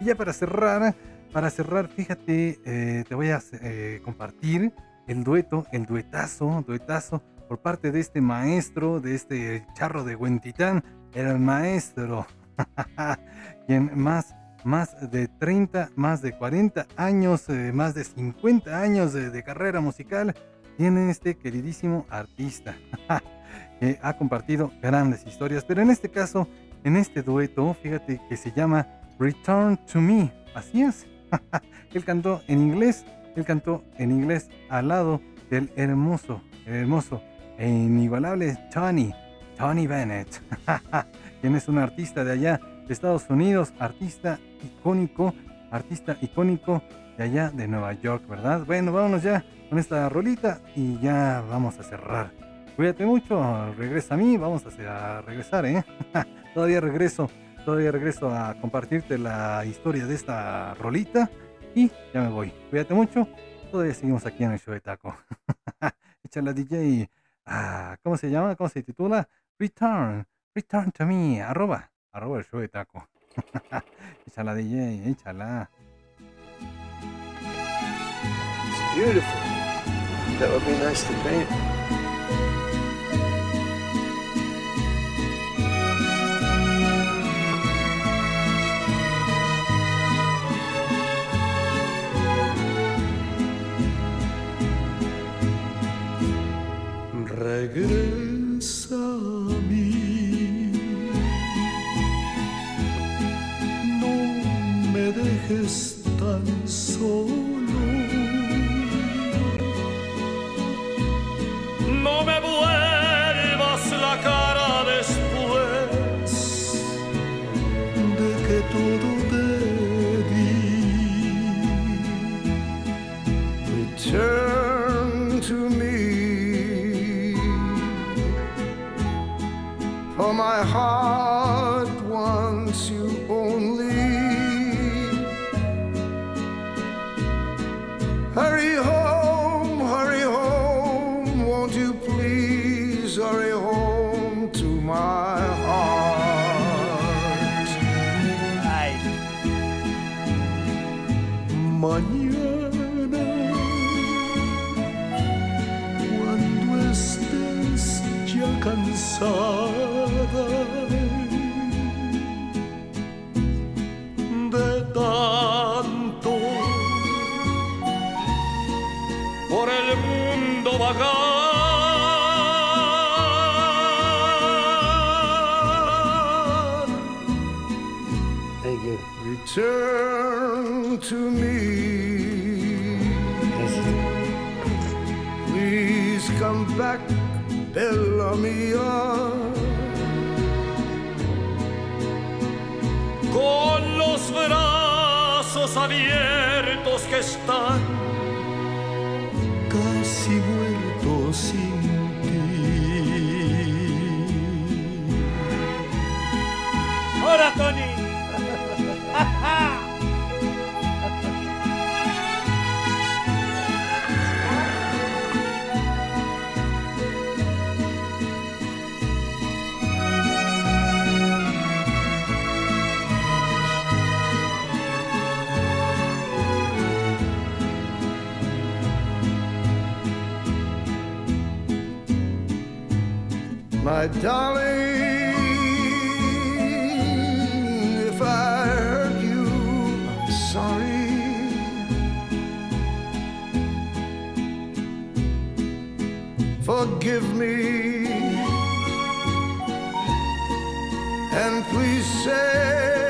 y [laughs] ya para cerrar, para cerrar, fíjate, eh, te voy a eh, compartir el dueto, el duetazo, duetazo por parte de este maestro, de este charro de Huentitán, el maestro, [laughs] quien más, más de 30, más de 40 años, eh, más de 50 años de, de carrera musical, tiene este queridísimo artista, [laughs] que ha compartido grandes historias, pero en este caso, en este dueto, fíjate que se llama Return to Me, así es, [laughs] él cantó en inglés, él cantó en inglés al lado del hermoso, el hermoso e inigualable Tony, Tony Bennett, [laughs] quien es un artista de allá de Estados Unidos, artista icónico, artista icónico de allá de Nueva York, ¿verdad? Bueno, vámonos ya con esta rolita y ya vamos a cerrar. Cuídate mucho, regresa a mí, vamos a, a regresar, ¿eh? [laughs] todavía regreso, todavía regreso a compartirte la historia de esta rolita y ya me voy. Cuídate mucho, todavía seguimos aquí en el show de taco. [laughs] Échala DJ, ah, ¿cómo se llama? ¿Cómo se titula? Return, return to me, arroba, arroba el show de taco. [laughs] échala DJ, échala. It's beautiful. That would be nice to paint. Regresa a mí. No me dejes tan solo. No me vuelvas la cara después de que todo te di. Return For my heart wants you only. Hurry home, hurry home, won't you please hurry home to my heart? Mañana, cuando estés ya cansada Bella mia. con los brazos abiertos que están casi muertos sin ti. ¡Ahora, Tony! My darling, if I hurt you, I'm sorry. Forgive me. And please say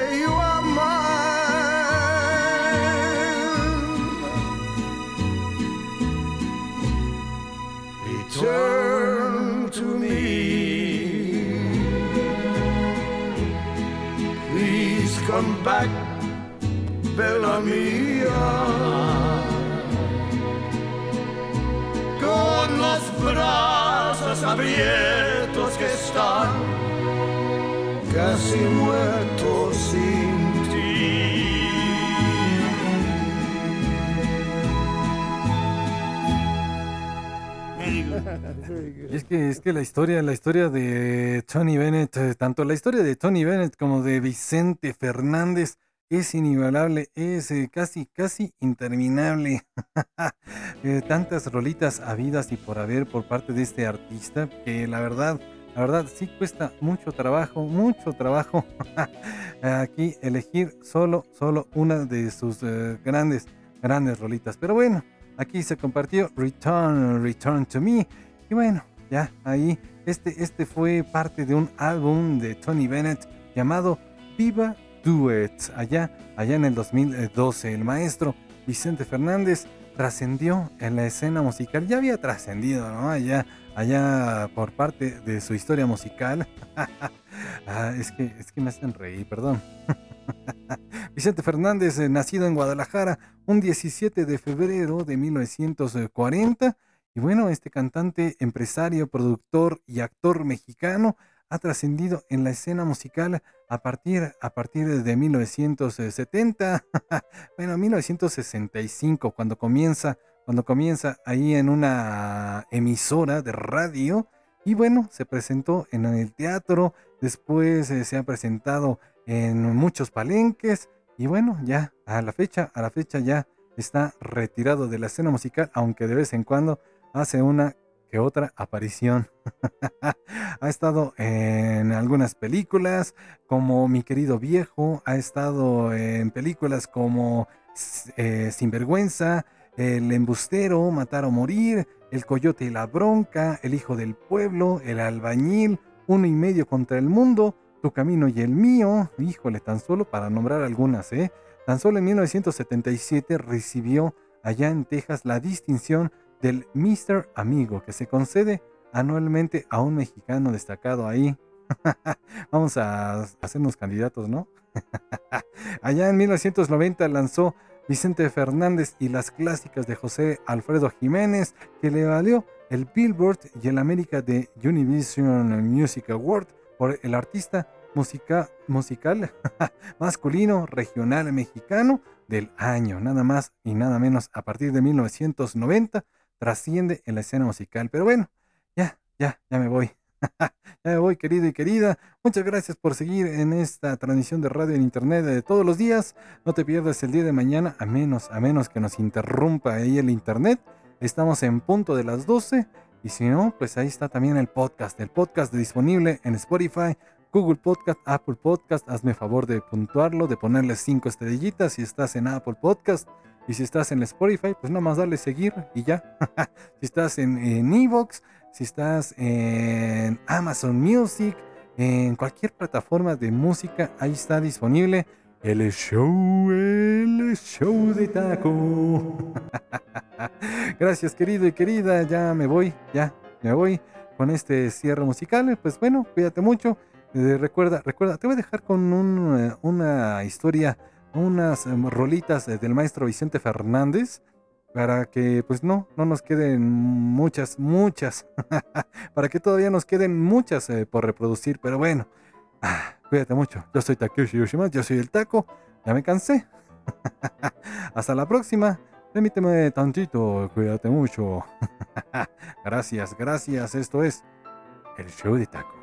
back, Bella mia. Con los brazos abiertos que están casi muertos sin Y [laughs] es que, es que la historia, la historia de Tony Bennett, eh, tanto la historia de Tony Bennett como de Vicente Fernández es inigualable, es eh, casi, casi interminable. [laughs] Eh, tantas rolitas habidas y por haber por parte de este artista que la verdad, la verdad sí cuesta mucho trabajo, mucho trabajo [laughs] aquí elegir solo, solo una de sus grandes, grandes rolitas. Pero bueno, aquí se compartió Return, Return to Me. Y bueno, ya ahí, este, este fue parte de un álbum de Tony Bennett llamado Viva Duets. Allá, allá en el 2012, el maestro Vicente Fernández trascendió en la escena musical. Ya había trascendido, ¿no? Allá, allá por parte de su historia musical. [laughs] Ah, es, que, es que me hacen reír, perdón. [laughs] [laughs] Vicente Fernández, eh, nacido en Guadalajara un 17 de febrero de 1940. Y bueno, este cantante, empresario, productor y actor mexicano ha trascendido en la escena musical a partir, a partir de 1970, [laughs] bueno, 1965, cuando comienza, cuando comienza ahí en una emisora de radio. Y bueno, se presentó en el teatro, después eh, se ha presentado en muchos palenques. Y bueno, ya a la fecha, a la fecha ya está retirado de la escena musical, aunque de vez en cuando hace una que otra aparición. [laughs] ha estado en algunas películas como Mi querido viejo, ha estado en películas como eh, Sinvergüenza, El embustero, Matar o morir, El coyote y la bronca, El hijo del pueblo, El albañil, Uno y medio contra el mundo, Tu camino y el mío, híjole, tan solo para nombrar algunas, ¿eh? Tan solo en 1977 recibió allá en Texas la distinción del Mr. Amigo, que se concede anualmente a un mexicano destacado ahí. [laughs] Vamos a hacernos candidatos, ¿no? [laughs] Allá en 1990 lanzó Vicente Fernández y las clásicas de José Alfredo Jiménez, que le valió el Billboard y el América de Univision Music Award por el artista musica- musical [laughs] masculino regional mexicano del año, nada más y nada menos a partir de 1990 trasciende en la escena musical. Pero bueno, ya, ya, ya me voy. [laughs] ya me voy, querido y querida. Muchas gracias por seguir en esta transmisión de radio en internet de todos los días. No te pierdas el día de mañana, a menos, a menos que nos interrumpa ahí el internet. Estamos en punto de las 12. Y si no, pues ahí está también el podcast. El podcast disponible en Spotify, Google Podcast, Apple Podcast. Hazme favor de puntuarlo, de ponerle cinco estrellitas si estás en Apple Podcast. Y si estás en Spotify, pues nada más darle seguir y ya. [laughs] si estás en en Evox, si estás en Amazon Music, en cualquier plataforma de música, ahí está disponible el show, el show de taco. [laughs] Gracias querido y querida, ya me voy, ya me voy con este cierre musical. Pues bueno, cuídate mucho. Eh, recuerda, recuerda, te voy a dejar con un, eh, una historia, unas em, rolitas eh, del maestro Vicente Fernández para que pues no, no nos queden muchas, muchas, [laughs] para que todavía nos queden muchas por reproducir, pero bueno, ah, cuídate mucho. Yo soy Takeyoshi Yoshimatsu, yo soy el taco, ya me cansé. [laughs] Hasta la próxima. Permíteme tantito, cuídate mucho. [laughs] gracias, gracias. Esto es el show de taco.